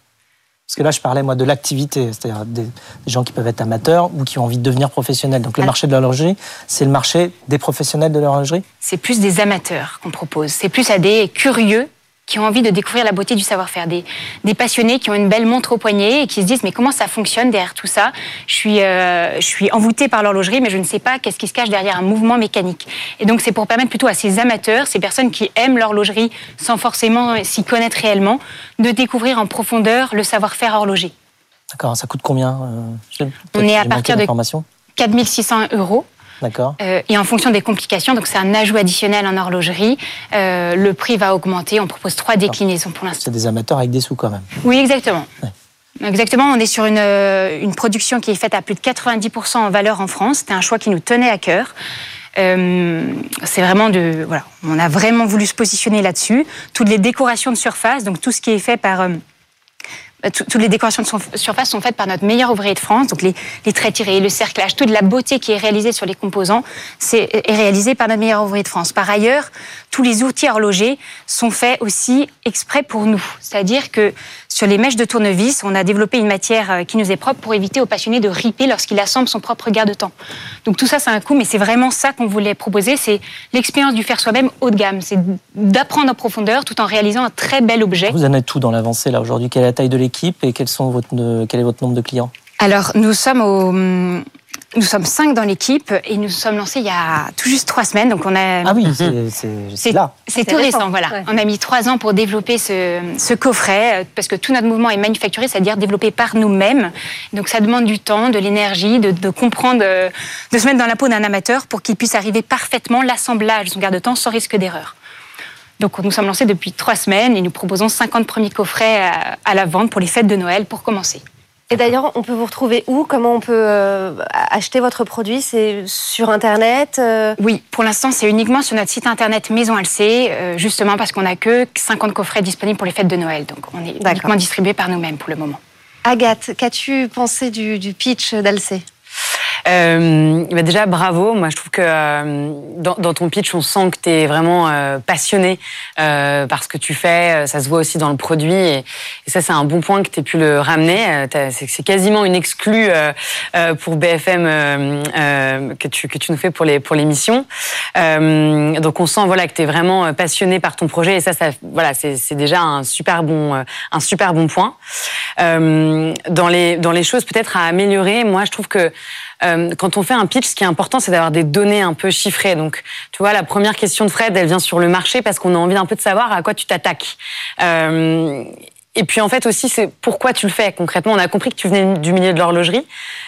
Speaker 2: Parce que là, je parlais, moi, de l'activité, c'est-à-dire des, gens qui peuvent être amateurs ou qui ont envie de devenir professionnels. Donc, le ah. marché de l'horlogerie, c'est le marché des professionnels de l'horlogerie?
Speaker 11: C'est plus des amateurs qu'on propose. C'est plus à des curieux qui ont envie de découvrir la beauté du savoir-faire, des, des, passionnés qui ont une belle montre au poignet et qui se disent mais comment ça fonctionne derrière tout ça? Je suis, euh, je suis envoûté par l'horlogerie, mais je ne sais pas qu'est-ce qui se cache derrière un mouvement mécanique. Et donc c'est pour permettre plutôt à ces amateurs, ces personnes qui aiment l'horlogerie sans forcément s'y connaître réellement, de découvrir en profondeur le savoir-faire horloger.
Speaker 2: D'accord, ça coûte combien
Speaker 11: euh, On est à partir de 4600 euros.
Speaker 2: D'accord.
Speaker 11: Euh, et en fonction des complications, donc c'est un ajout additionnel en horlogerie, euh, le prix va augmenter. On propose trois déclinaisons pour l'instant.
Speaker 2: C'est des amateurs avec des sous quand même.
Speaker 11: Oui, exactement. Exactement, on est sur une, euh, une, production qui est faite à plus de 90% en valeur en France. C'était un choix qui nous tenait à cœur. c'est vraiment de voilà, on a vraiment voulu se positionner là-dessus. Toutes les décorations de surface, donc tout ce qui est fait par toutes les décorations de surface sont faites par notre meilleur ouvrier de France. Donc les, traits tirés, le cerclage, toute la beauté qui est réalisée sur les composants c'est, est réalisée par notre meilleur ouvrier de France. Par ailleurs, tous les outils horlogers sont faits aussi exprès pour nous. C'est-à-dire que sur les mèches de tournevis, on a développé une matière euh, qui nous est propre pour éviter aux passionnés de riper lorsqu'il assemble son propre garde-temps. Donc tout ça, c'est un coût, mais c'est vraiment ça qu'on voulait proposer. C'est l'expérience du faire soi-même haut de gamme. C'est d'apprendre en profondeur tout en réalisant un très bel objet.
Speaker 2: Vous en êtes tout dans l'avancée là aujourd'hui? Quelle est la taille de l'équipe et sont votre, quel est votre nombre de clients?
Speaker 11: Alors, nous sommes au Nous sommes cinq dans l'équipe et nous sommes lancés il y a tout juste trois semaines. Donc on a.
Speaker 2: Ah oui, c'est- c'est là.
Speaker 11: C'est tout récent, voilà.
Speaker 3: ouais.
Speaker 11: On a mis trois ans pour développer ce, ce coffret, euh, parce que tout notre mouvement est manufacturé, c'est-à-dire développé par nous-mêmes. Donc ça demande du temps, de l'énergie, de, de comprendre, euh, de se mettre dans la peau d'un amateur pour qu'il puisse arriver parfaitement l'assemblage de son garde-temps sans risque d'erreur. Donc nous sommes lancés depuis trois semaines et nous proposons 50 premiers coffrets à, à la vente pour les fêtes de Noël pour commencer.
Speaker 3: Et d'ailleurs, on peut vous retrouver où? Comment on peut euh, acheter votre produit? C'est sur Internet euh?
Speaker 11: Oui, pour l'instant, c'est uniquement sur notre site internet Maison Alcé, euh, justement parce qu'on n'a que 50 coffrets disponibles pour les fêtes de Noël. Donc on est uniquement distribué par nous-mêmes pour le moment.
Speaker 3: Agathe, qu'as-tu pensé du, du pitch d'Alcé
Speaker 12: Euh, bah déjà, bravo. Moi, je trouve que euh, dans, dans ton pitch, on sent que tu es vraiment euh, passionné euh, par ce que tu fais. Euh, Ça se voit aussi dans le produit. Et, ça, c'est un bon point que tu aies pu le ramener. Euh, C'est quasiment une exclue pour BFM que, tu, que tu nous fais pour les pour l'émission. Donc, on sent voilà, que tu es vraiment passionné par ton projet. Et ça, ça voilà, c'est déjà un super bon, un super bon point. Dans, les, dans les choses peut-être à améliorer, moi, je trouve que euh, quand on fait un pitch, ce qui est important, c'est d'avoir des données un peu chiffrées. Donc, tu vois, la première question de Fred, elle vient sur le marché parce qu'on a envie un peu de savoir à quoi tu t'attaques. Euh, et puis en fait aussi, c'est pourquoi tu le fais concrètement. On a compris que tu venais du milieu de l'horlogerie,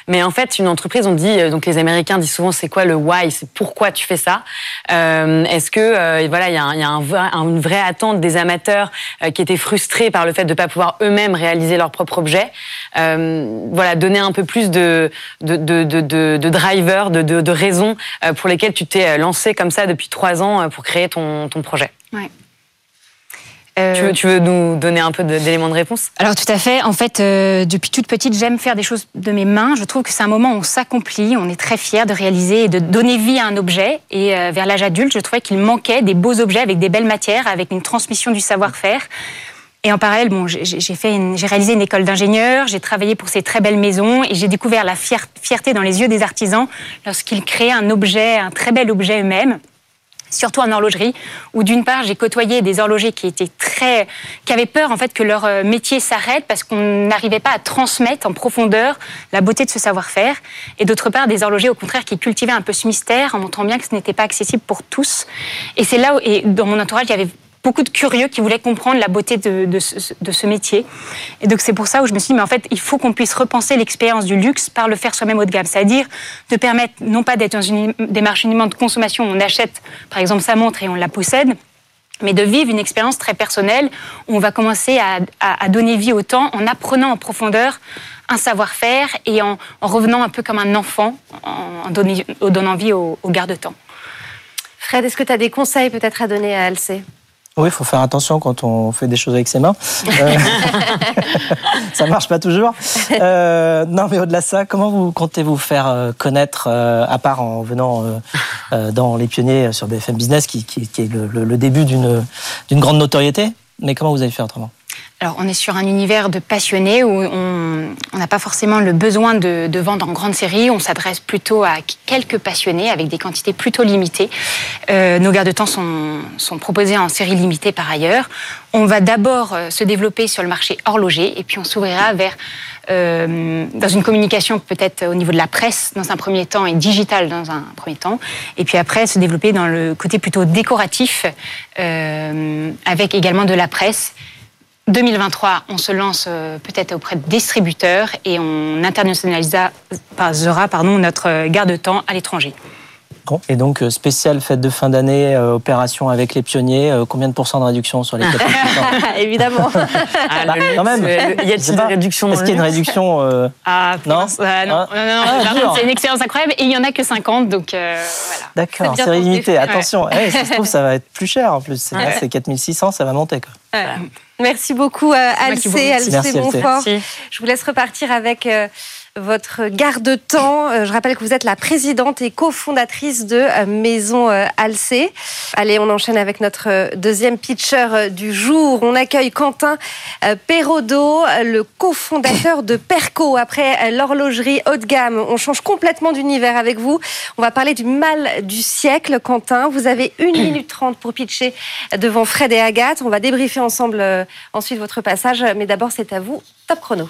Speaker 12: mais en fait, une entreprise, on dit euh, donc les Américains disent souvent c'est quoi le why, c'est pourquoi tu fais ça? Euh, Est-ce que euh, voilà, il y a, y a une vraie attente des amateurs euh, qui étaient frustrés par le fait de ne pas pouvoir eux-mêmes réaliser leur propre objet? Euh, voilà, donner un peu plus de de de de, de, drivers, de, de, de raisons pour lesquelles tu t'es lancé comme ça depuis trois ans pour créer ton ton projet.
Speaker 11: Ouais.
Speaker 12: Tu, veux, tu veux nous donner un peu d'éléments de réponse?
Speaker 11: Alors tout à fait. En fait, euh, depuis toute petite, j'aime faire des choses de mes mains. Je trouve que c'est un moment où on s'accomplit, on est très fier de réaliser et de donner vie à un objet. Et euh, vers l'âge adulte, je trouvais qu'il manquait des beaux objets avec des belles matières, avec une transmission du savoir-faire. Et en parallèle, bon, j'ai réalisé une école d'ingénieur, j'ai travaillé pour ces très belles maisons et j'ai découvert la fier- fierté dans les yeux des artisans lorsqu'ils créaient un objet, un très bel objet eux-mêmes surtout en horlogerie, où d'une part j'ai côtoyé des horlogers qui étaient très, qui avaient peur en fait que leur euh, métier s'arrête parce qu'on n'arrivait pas à transmettre en profondeur la beauté de ce savoir-faire, et d'autre part des horlogers au contraire qui cultivaient un peu ce mystère en montrant bien que ce n'était pas accessible pour tous. Et c'est là où, et dans mon entourage il y avait beaucoup de curieux qui voulaient comprendre la beauté de, ce, métier. Et donc c'est pour ça où je me suis dit, mais en fait, il faut qu'on puisse repenser l'expérience du luxe par le faire soi-même haut de gamme. C'est-à-dire de permettre, non pas d'être dans une démarche uniquement de consommation, où on achète par exemple sa montre et on la possède, mais de vivre une expérience très personnelle où on va commencer à, donner vie au temps en apprenant en profondeur un savoir-faire et en, en revenant un peu comme un enfant, en, donner- en donnant vie au garde-temps.
Speaker 3: Fred, est-ce que tu as des conseils peut-être à donner à Alcé
Speaker 2: Oui, il faut faire attention quand on fait des choses avec ses mains. Euh, ça marche pas toujours. Euh, non, mais au-delà de ça, comment vous comptez vous faire euh, connaître, euh, à part en venant dans Les Pionniers sur BFM Business, qui, qui- qui est le, le- le début d'une d'une grande notoriété? Mais comment vous allez faire autrement?
Speaker 11: Alors, on est sur un univers de passionnés où on n'a pas forcément le besoin de, de vendre en grande série. On s'adresse plutôt à quelques passionnés avec des quantités plutôt limitées. Euh, nos garde-temps sont, sont proposés en série limitée par ailleurs. On va d'abord euh, se développer sur le marché horloger et puis on s'ouvrira vers euh, dans une communication peut-être au niveau de la presse dans un premier temps et digital dans un premier temps, et puis après se développer dans le côté plutôt décoratif avec également de la presse 2023, on se lance euh, peut-être auprès de distributeurs et on internationalisera pardon, notre garde-temps à l'étranger.
Speaker 2: Bon. Et donc, euh, spécial fête de fin d'année, euh, opération avec les pionniers, euh, combien de pourcents de réduction sur les 4
Speaker 3: Évidemment.
Speaker 12: Ah,
Speaker 2: Bah, quand même.
Speaker 12: Y a-t-il des réductions
Speaker 2: Est-ce qu'il y a une réduction euh,
Speaker 11: Ah,
Speaker 2: Non
Speaker 11: mince, euh, non,
Speaker 2: Ah.
Speaker 11: non, non,
Speaker 2: Ah,
Speaker 11: contre, c'est une expérience incroyable et il n'y en a que 50, donc euh, voilà.
Speaker 2: D'accord, série
Speaker 3: tenté.
Speaker 2: limitée.
Speaker 3: Ouais.
Speaker 2: Attention, Eh, ça se trouve, ça va être plus cher en plus. C'est
Speaker 3: Ouais.
Speaker 2: c'est 4600, ça va monter. Quoi.
Speaker 3: Ouais. Merci beaucoup, euh. Alcé, Alcé. Montfort.
Speaker 12: Merci.
Speaker 3: Je vous laisse repartir avec euh, votre garde-temps. Euh, je rappelle que vous êtes la présidente et cofondatrice de euh, Maison euh, Alcé. Allez, on enchaîne avec notre deuxième pitcher du jour. On accueille Quentin Perrodo, le cofondateur de Perco. Après l'horlogerie haut de gamme, on change complètement d'univers avec vous. On va parler du mal du siècle, Quentin. Vous avez 1 minute 30 pour pitcher devant Fred et Agathe. On va débriefer ensemble ensuite votre passage. Mais d'abord, c'est à vous. Top chrono.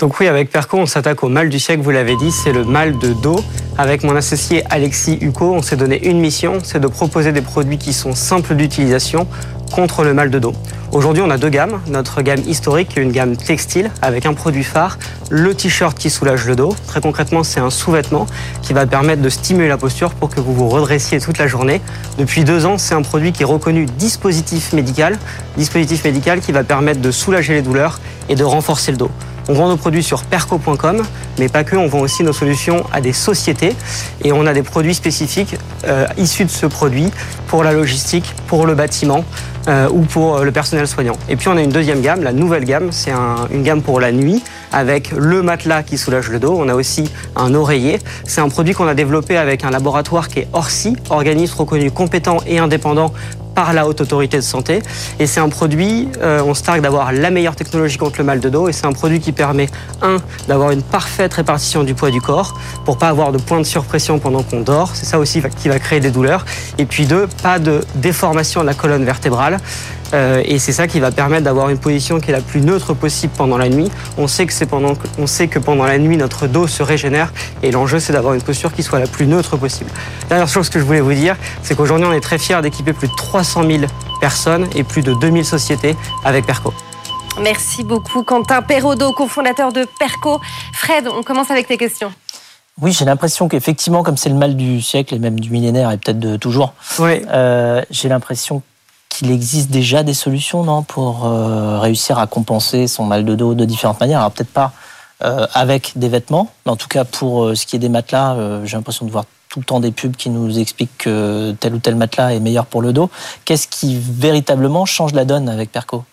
Speaker 13: Donc oui, avec Perco, on s'attaque au mal du siècle, vous l'avez dit, c'est le mal de dos. Avec mon associé Alexis Huco, on s'est donné une mission, c'est de proposer des produits qui sont simples d'utilisation contre le mal de dos. Aujourd'hui, on a deux gammes. Notre gamme historique, une gamme textile, avec un produit phare, le t-shirt qui soulage le dos. Très concrètement, c'est un sous-vêtement qui va permettre de stimuler la posture pour que vous vous redressiez toute la journée. Depuis deux ans, c'est un produit qui est reconnu dispositif médical, dispositif médical qui va permettre de soulager les douleurs et de renforcer le dos. On vend nos produits sur perco.com, mais pas que, on vend aussi nos solutions à des sociétés et on a des produits spécifiques euh, issus de ce produit pour la logistique, pour le bâtiment euh, ou pour le personnel soignant. Et puis on a une deuxième gamme, la nouvelle gamme, c'est un, une gamme pour la nuit avec le matelas qui soulage le dos. On a aussi un oreiller. C'est un produit qu'on a développé avec un laboratoire qui est ORSI, organisme reconnu compétent et indépendant par la haute autorité de santé. Et c'est un produit, euh, on se targue d'avoir la meilleure technologie contre le mal de dos. Et c'est un produit qui permet, un, d'avoir une parfaite répartition du poids du corps pour pas avoir de points de surpression pendant qu'on dort. C'est ça aussi qui va créer des douleurs. Et puis deux, pas de déformation de la colonne vertébrale. Euh, et c'est ça qui va permettre d'avoir une position qui est la plus neutre possible pendant la nuit. On sait que c'est pendant, on sait que pendant la nuit notre dos se régénère et l'enjeu c'est d'avoir une posture qui soit la plus neutre possible. Dernière chose que je voulais vous dire, c'est qu'aujourd'hui on est très fiers d'équiper plus de 300 000 personnes et plus de 2000 sociétés avec Perco.
Speaker 3: Merci beaucoup Quentin Perrodo, cofondateur de Perco. Fred, on commence avec tes questions.
Speaker 2: Oui, j'ai l'impression qu'effectivement, comme c'est le mal du siècle et même du millénaire et peut-être de toujours, euh, j'ai l'impression qu'il existe déjà des solutions, non, pour euh, réussir à compenser son mal de dos de différentes manières. Alors peut-être pas euh, avec des vêtements, mais en tout cas pour euh, ce qui est des matelas, j'ai l'impression de voir tout le temps des pubs qui nous expliquent que tel ou tel matelas est meilleur pour le dos. Qu'est-ce qui véritablement change la donne avec Perco?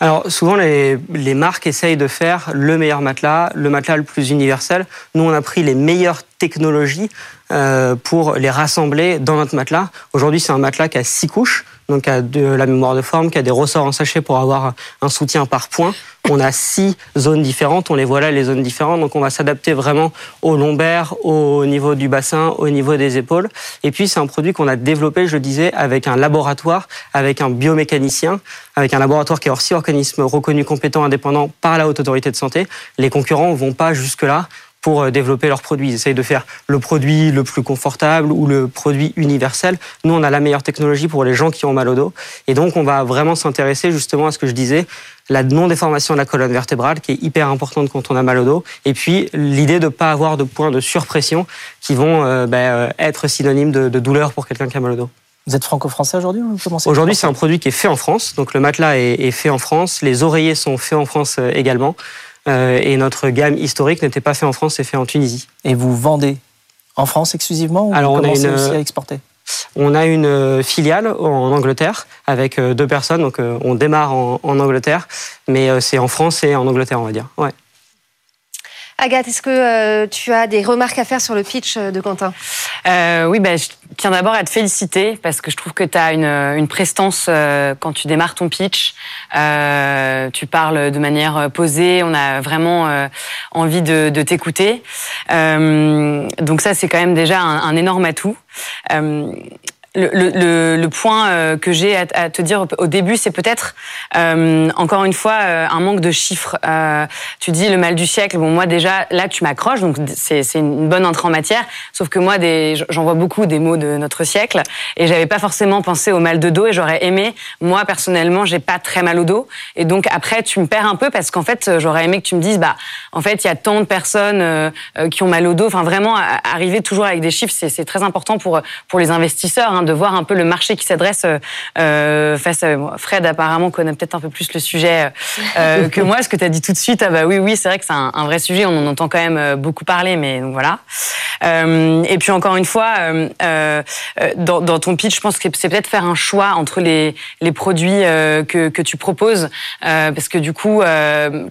Speaker 13: Alors souvent les, les, marques essayent de faire le meilleur matelas, le matelas le plus universel. Nous on a pris les meilleures technologies euh, pour les rassembler dans notre matelas. Aujourd'hui c'est un matelas qui a six couches, donc qui a de la mémoire de forme, qui a des ressorts en sachet pour avoir un soutien par point. On a six zones différentes, on les voit là, les zones différentes, donc on va s'adapter vraiment au lombaire, au niveau du bassin, au niveau des épaules. Et puis c'est un produit qu'on a développé, je le disais, avec un laboratoire, avec un biomécanicien, avec un laboratoire qui est aussi organisme reconnu compétent, indépendant par la haute autorité de santé. Les concurrents ne vont pas jusque-là pour euh, développer leurs produits. Ils essayent de faire le produit le plus confortable ou le produit universel. Nous, on a la meilleure technologie pour les gens qui ont mal au dos. Et donc, on va vraiment s'intéresser justement à ce que je disais, la non-déformation de la colonne vertébrale, qui est hyper importante quand on a mal au dos. Et puis, l'idée de ne pas avoir de points de surpression qui vont euh, ben, euh, être synonymes de, de douleur pour quelqu'un qui a mal au dos.
Speaker 2: Vous êtes franco-français aujourd'hui
Speaker 13: Aujourd'hui, c'est un produit qui est fait en France. Donc, le matelas est, est fait en France. Les oreillers sont faits en France également. Euh, et notre gamme historique n'était pas fait en France, c'est fait en Tunisie.
Speaker 2: Et vous vendez en France exclusivement ou
Speaker 13: Alors
Speaker 2: vous
Speaker 13: on a une,
Speaker 2: aussi à exporter
Speaker 13: on a une euh, filiale en Angleterre avec euh, deux personnes, donc on démarre en, en Angleterre, mais c'est en France et en Angleterre, on va dire. Ouais.
Speaker 3: Agathe, est-ce que euh, tu as des remarques à faire sur le pitch euh, de Quentin?
Speaker 12: Euh, Oui, bah, je tiens d'abord à te féliciter parce que je trouve que tu as une, prestance quand tu démarres ton pitch. Tu parles de manière posée, on a vraiment envie de, t'écouter. donc ça, c'est quand même déjà un énorme atout. Le, le, le, point euh, que j'ai à, à, te dire au début, c'est peut-être euh, encore une fois euh, un manque de chiffres. Euh, tu dis le mal du siècle. Bon, moi déjà là, tu m'accroches, donc c'est une bonne entrée en matière. Sauf que moi, j'en vois beaucoup des mots de notre siècle, et j'avais pas forcément pensé au mal de dos. Et j'aurais aimé, moi personnellement, j'ai pas très mal au dos, et donc après, tu me perds un peu parce qu'en fait, j'aurais aimé que tu me dises, bah, en fait, il y a tant de personnes euh, qui ont mal au dos. Enfin, vraiment, arriver toujours avec des chiffres, c'est très important pour pour les investisseurs. Hein de voir un peu le marché qui s'adresse euh, euh face à Fred apparemment connaît peut-être un peu plus le sujet euh, que moi. Ce que tu as dit tout de suite, ah bah oui, oui, c'est vrai que c'est un, vrai sujet. On en entend quand même beaucoup parler, mais donc voilà. Et puis encore une fois, dans, dans, ton pitch, je pense que c'est peut-être faire un choix entre les, les produits que, que tu proposes, parce que du coup,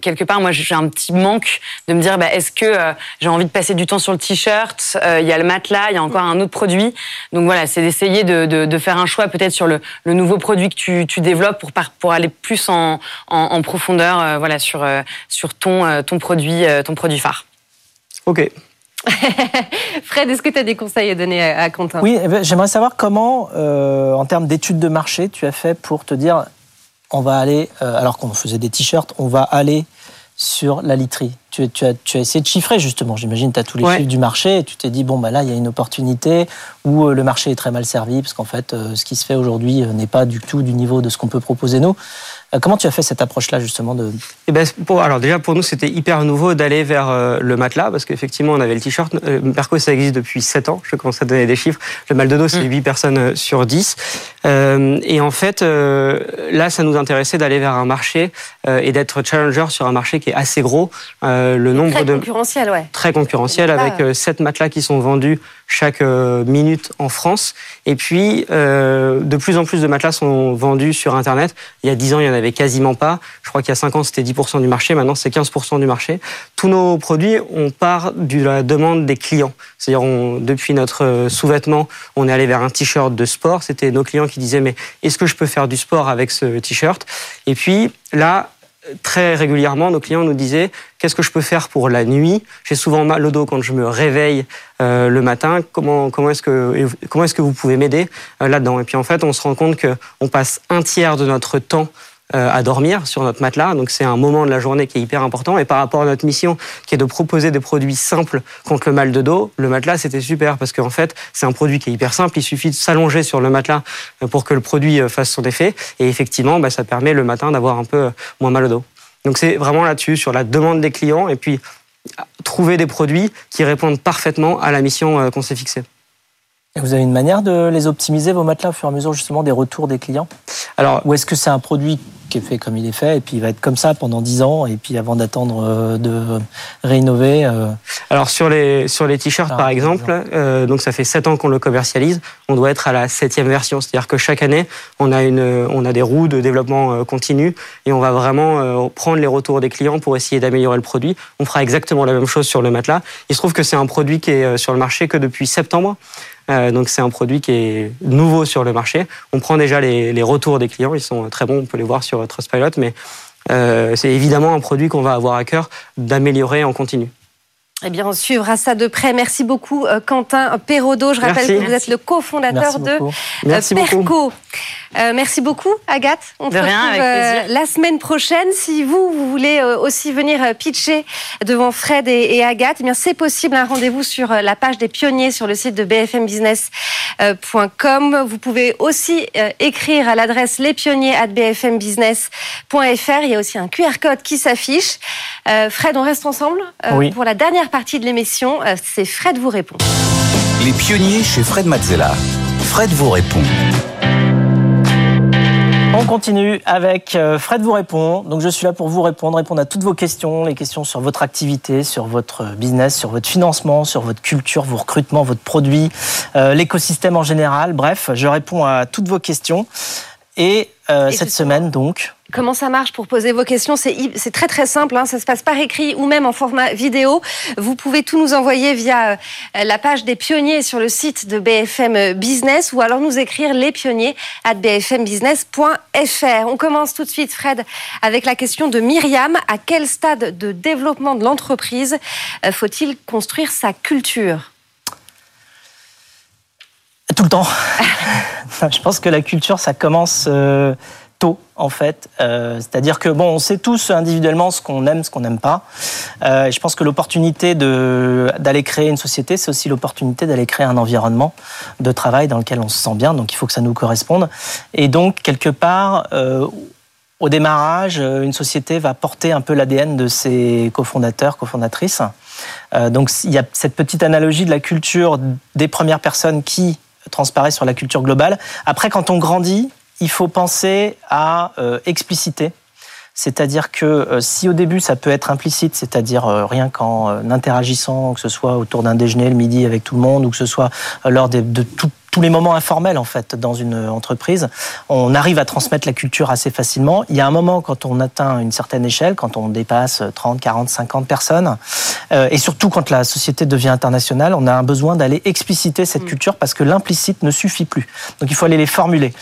Speaker 12: quelque part, moi, j'ai un petit manque de me dire, bah, est-ce que j'ai envie de passer du temps sur le t-shirt Il y a le matelas, il y a encore un autre produit. Donc voilà, c'est d'essayer de, de, de, faire un choix peut-être sur le, le, nouveau produit que tu, tu développes pour, pour aller plus en, en, en profondeur euh, voilà, sur, euh, sur ton, euh, ton, produit, ton produit phare.
Speaker 13: Ok.
Speaker 3: Fred, est-ce que tu as des conseils à donner à, Quentin?
Speaker 2: Oui, eh ben, j'aimerais savoir comment, euh, en termes d'études de marché, tu as fait pour te dire on va aller, euh, alors qu'on faisait des t-shirts, on va aller sur la literie. Tu, tu, as, tu as essayé de chiffrer justement. J'imagine tu as tous les
Speaker 13: Ouais.
Speaker 2: chiffres du marché et tu t'es dit, bon, bah là, il y a une opportunité où euh, le marché est très mal servi parce qu'en fait, euh, ce qui se fait aujourd'hui euh, n'est pas du tout du niveau de ce qu'on peut proposer nous. Comment tu as fait cette approche-là justement de...
Speaker 13: Eh ben, pour, alors déjà pour nous c'était hyper nouveau d'aller vers le matelas parce qu'effectivement on avait le t-shirt. Perco ça existe depuis 7 ans. Je commence à donner des chiffres. Le mal de dos c'est 8 personnes euh, sur 10. Euh, et en fait euh, là ça nous intéressait d'aller vers un marché euh, et d'être challenger sur un marché qui est assez gros. Euh, le nombre
Speaker 3: Très
Speaker 13: de
Speaker 3: concurrentiel, ouais.
Speaker 13: très concurrentiel avec euh, 7 matelas qui sont vendus chaque euh, minute en France. Et puis, euh, de plus en plus de matelas sont vendus sur Internet. Il y a 10 ans, il n'y en avait quasiment pas. Je crois qu'il y a 5 ans, c'était 10% du marché. Maintenant, c'est 15% du marché. Tous nos produits, on part de la demande des clients. C'est-à-dire, depuis notre euh, sous-vêtement, on est allé vers un t-shirt de sport. C'était nos clients qui disaient, mais est-ce que je peux faire du sport avec ce t-shirt? Et puis, là, très régulièrement, nos clients nous disaient qu'est-ce que je peux faire pour la nuit? J'ai souvent mal au dos quand je me réveille euh, le matin. Comment, comment est-ce que, comment est-ce que vous pouvez m'aider euh, là-dedans? Et puis en fait, on se rend compte qu'on passe un tiers de notre temps à dormir sur notre matelas. Donc c'est un moment de la journée qui est hyper important. Et par rapport à notre mission, qui est de proposer des produits simples contre le mal de dos, le matelas c'était super parce qu'en fait c'est un produit qui est hyper simple. Il suffit de s'allonger sur le matelas euh, pour que le produit euh, fasse son effet. Et effectivement, bah, ça permet le matin d'avoir un peu euh, moins mal au dos. Donc c'est vraiment là-dessus, sur la demande des clients et puis euh, trouver des produits qui répondent parfaitement à la mission euh, qu'on s'est fixée.
Speaker 2: Et Vous avez une manière de les optimiser, vos matelas, au fur et à mesure justement des retours des clients?
Speaker 13: Alors,
Speaker 2: Ou est-ce que c'est un produit qui est fait comme il est fait et puis il va être comme ça pendant 10 ans et puis avant d'attendre euh, de réinnover euh,
Speaker 13: Alors sur les sur les t-shirts
Speaker 2: Ah,
Speaker 13: par exemple, euh, donc ça fait 7 ans qu'on le commercialise, on doit être à la septième version, c'est-à-dire que chaque année on a une on a des roues de développement continu et on va vraiment prendre les retours des clients pour essayer d'améliorer le produit. On fera exactement la même chose sur le matelas. Il se trouve que c'est un produit qui est sur le marché que depuis septembre. Euh, donc c'est un produit qui est nouveau sur le marché. On prend déjà les, retours des clients, ils sont très bons, on peut les voir sur Trustpilot, mais euh, c'est évidemment un produit qu'on va avoir à cœur d'améliorer en continu.
Speaker 3: Eh bien, on suivra ça de près. Merci beaucoup, euh, Quentin Perraudot. Je rappelle
Speaker 13: Merci.
Speaker 3: que vous êtes le cofondateur de
Speaker 13: beaucoup.
Speaker 3: euh,
Speaker 13: Merci beaucoup.
Speaker 3: Perco. Euh, merci beaucoup, Agathe. On
Speaker 12: De
Speaker 3: se
Speaker 12: rien,
Speaker 3: retrouve
Speaker 12: avec plaisir.
Speaker 3: la semaine prochaine. Si vous, vous voulez euh, aussi venir euh, pitcher devant Fred et, et Agathe, eh bien, c'est possible. Un rendez-vous sur euh, la page des pionniers sur le site de bfmbusiness.com. Vous pouvez aussi euh, écrire à l'adresse lespionniers@bfmbusiness.fr. Il y a aussi un QR code qui s'affiche. Euh, Fred, on reste ensemble euh,
Speaker 1: Oui.
Speaker 3: pour la dernière partie de l'émission. Euh, c'est Fred vous répond.
Speaker 1: Les pionniers chez Fred Mazzella. Fred vous répond.
Speaker 2: On continue avec euh, Fred vous répond. Donc je suis là pour vous répondre, répondre à toutes vos questions, les questions sur votre activité, sur votre business, sur votre financement, sur votre culture, vos recrutements, votre produit, euh, l'écosystème en général. Bref, je réponds à toutes vos questions. Et, euh,
Speaker 3: Et
Speaker 2: cette semaine donc,
Speaker 3: Comment ça marche pour poser vos questions? C'est très très simple, hein, ça se passe par écrit ou même en format vidéo. Vous pouvez tout nous envoyer via euh, la page des pionniers sur le site de BFM Business ou alors nous écrire les pionniers at bfmbusiness.fr. On commence tout de suite, Fred, avec la question de Myriam. À quel stade de développement de l'entreprise euh, faut-il construire sa culture?
Speaker 2: Tout le temps. je pense que la culture, ça commence euh, tôt, en fait. Euh, C'est-à-dire que, bon, on sait tous individuellement ce qu'on aime, ce qu'on n'aime pas. Euh, je pense que l'opportunité d'aller créer une société, c'est aussi l'opportunité d'aller créer un environnement de travail dans lequel on se sent bien. Donc, il faut que ça nous corresponde. Et donc, quelque part, euh, au démarrage, une société va porter un peu l'ADN de ses cofondateurs, cofondatrices. Donc il y a cette petite analogie de la culture des premières personnes qui transparaît sur la culture globale. Après, quand on grandit, il faut penser à euh, expliciter. C'est-à-dire que euh, si au début ça peut être implicite, c'est-à-dire euh, rien qu'en interagissant, que ce soit autour d'un déjeuner le midi avec tout le monde, ou que ce soit lors de tout- tous les moments informels en fait dans une euh, entreprise, on arrive à transmettre la culture assez facilement. Il y a un moment quand on atteint une certaine échelle, quand on dépasse 30, 40, 50 personnes, euh, et surtout quand la société devient internationale, on a un besoin d'aller expliciter cette culture parce que l'implicite ne suffit plus. Donc il faut aller les formuler.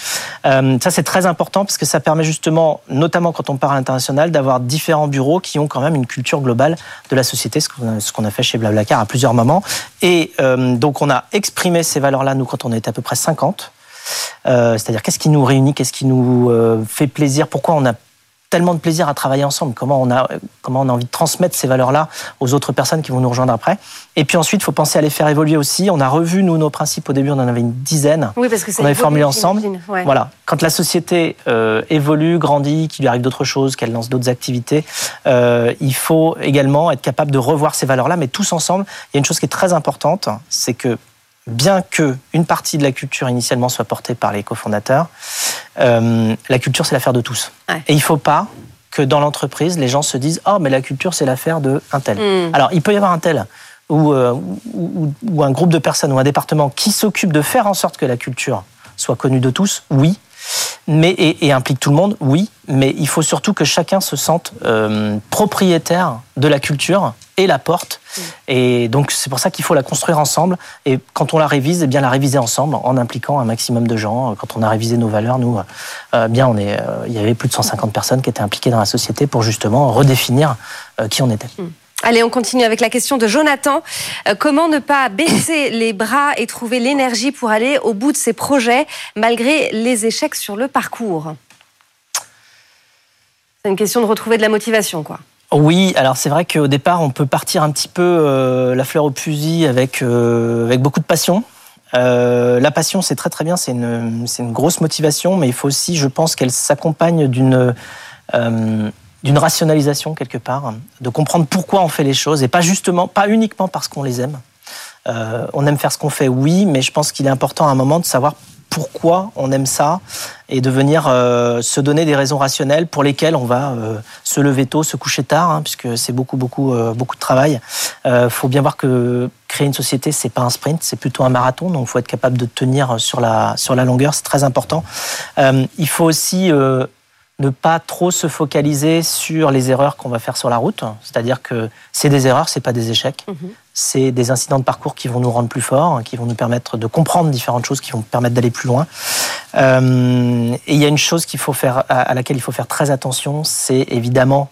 Speaker 2: Euh, ça c'est très important parce que ça permet justement, notamment quand on part à l'international, d'avoir différents bureaux qui ont quand même une culture globale de la société, ce qu'on a, qu'on a fait chez Blablacar à plusieurs moments. Et euh, donc on a exprimé ces valeurs-là, nous, quand on était à peu près 50. Euh, C'est-à-dire qu'est-ce qui nous réunit, qu'est-ce qui nous euh, fait plaisir, pourquoi on a tellement de plaisir à travailler ensemble? Comment on a, comment on a envie de transmettre ces valeurs-là aux autres personnes qui vont nous rejoindre après? Et puis ensuite, il faut penser à les faire évoluer aussi. On a revu, nous, nos principes. Au début, on en avait une dizaine.
Speaker 3: Oui, parce que
Speaker 2: On avait formulé ensemble.
Speaker 3: ouais.
Speaker 2: Voilà. Quand la société euh, évolue, grandit, qu'il lui arrive d'autres choses, qu'elle lance d'autres activités, euh, il faut également être capable de revoir ces valeurs-là, mais tous ensemble. Il y a une chose qui est très importante, c'est que bien que une partie de la culture initialement soit portée par les cofondateurs, euh, la culture c'est l'affaire de tous. Et il ne faut pas que dans l'entreprise les gens se disent oh mais la culture c'est l'affaire de un tel.
Speaker 3: Mm.
Speaker 2: Alors il peut y avoir un tel ou, euh, ou- ou- ou un groupe de personnes ou un département qui s'occupe de faire en sorte que la culture soit connue de tous, oui. Mais, et, et implique tout le monde, oui, mais il faut surtout que chacun se sente euh, propriétaire de la culture et la porte. Et donc c'est pour ça qu'il faut la construire ensemble. Et quand on la révise, eh bien la réviser ensemble en impliquant un maximum de gens. Quand on a révisé nos valeurs, nous, euh, bien on est, euh, il y avait plus de 150 personnes qui étaient impliquées dans la société pour justement redéfinir euh, qui on était.
Speaker 3: Allez, on continue avec la question de Jonathan. Euh, comment ne pas baisser les bras et trouver l'énergie pour aller au bout de ses projets malgré les échecs sur le parcours? C'est une question de retrouver de la motivation, quoi.
Speaker 2: Oui, alors c'est vrai qu'au départ, on peut partir un petit peu euh, la fleur au fusil avec, euh, avec beaucoup de passion. Euh, la passion, c'est très très bien, c'est une, une grosse motivation, mais il faut aussi, je pense, qu'elle s'accompagne d'une d'une rationalisation quelque part, de comprendre pourquoi on fait les choses et pas justement, pas uniquement parce qu'on les aime. On aime faire ce qu'on fait, oui, mais je pense qu'il est important à un moment de savoir pourquoi on aime ça et de venir euh, se donner des raisons rationnelles pour lesquelles on va euh, se lever tôt, se coucher tard, hein, puisque c'est beaucoup, beaucoup, euh, beaucoup de travail. Il faut bien voir que créer une société, c'est pas un sprint, c'est plutôt un marathon, donc il faut être capable de tenir sur la, sur la longueur, c'est très important. Il faut aussi ne pas trop se focaliser sur les erreurs qu'on va faire sur la route, c'est-à-dire que c'est des erreurs, c'est pas des échecs c'est des incidents de parcours qui vont nous rendre plus forts, qui vont nous permettre de comprendre différentes choses, qui vont permettre d'aller plus loin. Euh, et il y a une chose qu'il faut faire, à, à laquelle il faut faire très attention, c'est évidemment,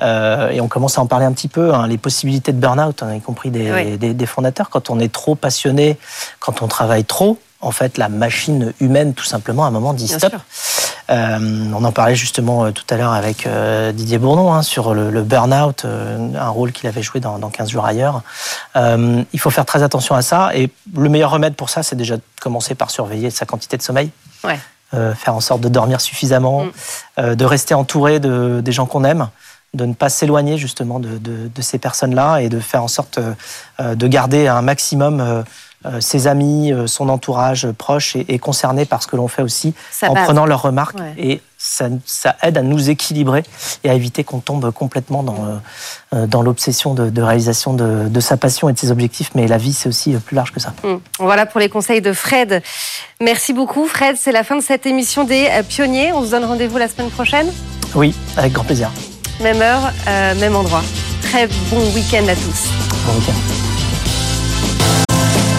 Speaker 2: euh, et on commence à en parler un petit peu, hein, les possibilités de burn-out, hein, y compris des,
Speaker 3: Oui.
Speaker 2: des- des fondateurs. Quand on est trop passionné, quand on travaille trop, en fait, la machine humaine, tout simplement, à un moment, dit
Speaker 3: Bien
Speaker 2: stop.
Speaker 3: sûr.
Speaker 2: Euh, on en parlait justement euh, tout à l'heure avec euh, Didier Bourdon hein, sur le, le burn-out, un rôle qu'il avait joué dans, dans 15 jours ailleurs. Il faut faire très attention à ça et le meilleur remède pour ça, c'est déjà de commencer par surveiller sa quantité de sommeil.
Speaker 3: Ouais.
Speaker 2: Euh, faire en sorte de dormir suffisamment, euh, de rester entouré de, des gens qu'on aime, de ne pas s'éloigner justement de, de- de ces personnes-là et de faire en sorte euh, de garder un maximum ses amis, euh, son entourage proche et, et concerné par ce que l'on fait aussi,
Speaker 3: Sa
Speaker 2: en
Speaker 3: base.
Speaker 2: prenant leurs remarques
Speaker 3: Ouais.
Speaker 2: et ça, ça aide à nous équilibrer et à éviter qu'on tombe complètement dans, euh, euh, dans l'obsession de, de réalisation de, de sa passion et de ses objectifs. Mais la vie, c'est aussi euh, plus large que ça.
Speaker 3: Hmm. Voilà pour les conseils de Fred. Merci beaucoup, Fred. C'est la fin de cette émission des euh, Pionniers. On se donne rendez-vous la semaine prochaine.
Speaker 2: Oui, avec grand plaisir.
Speaker 3: Même heure, euh, même endroit. Très bon week-end à tous.
Speaker 2: Bon week-end.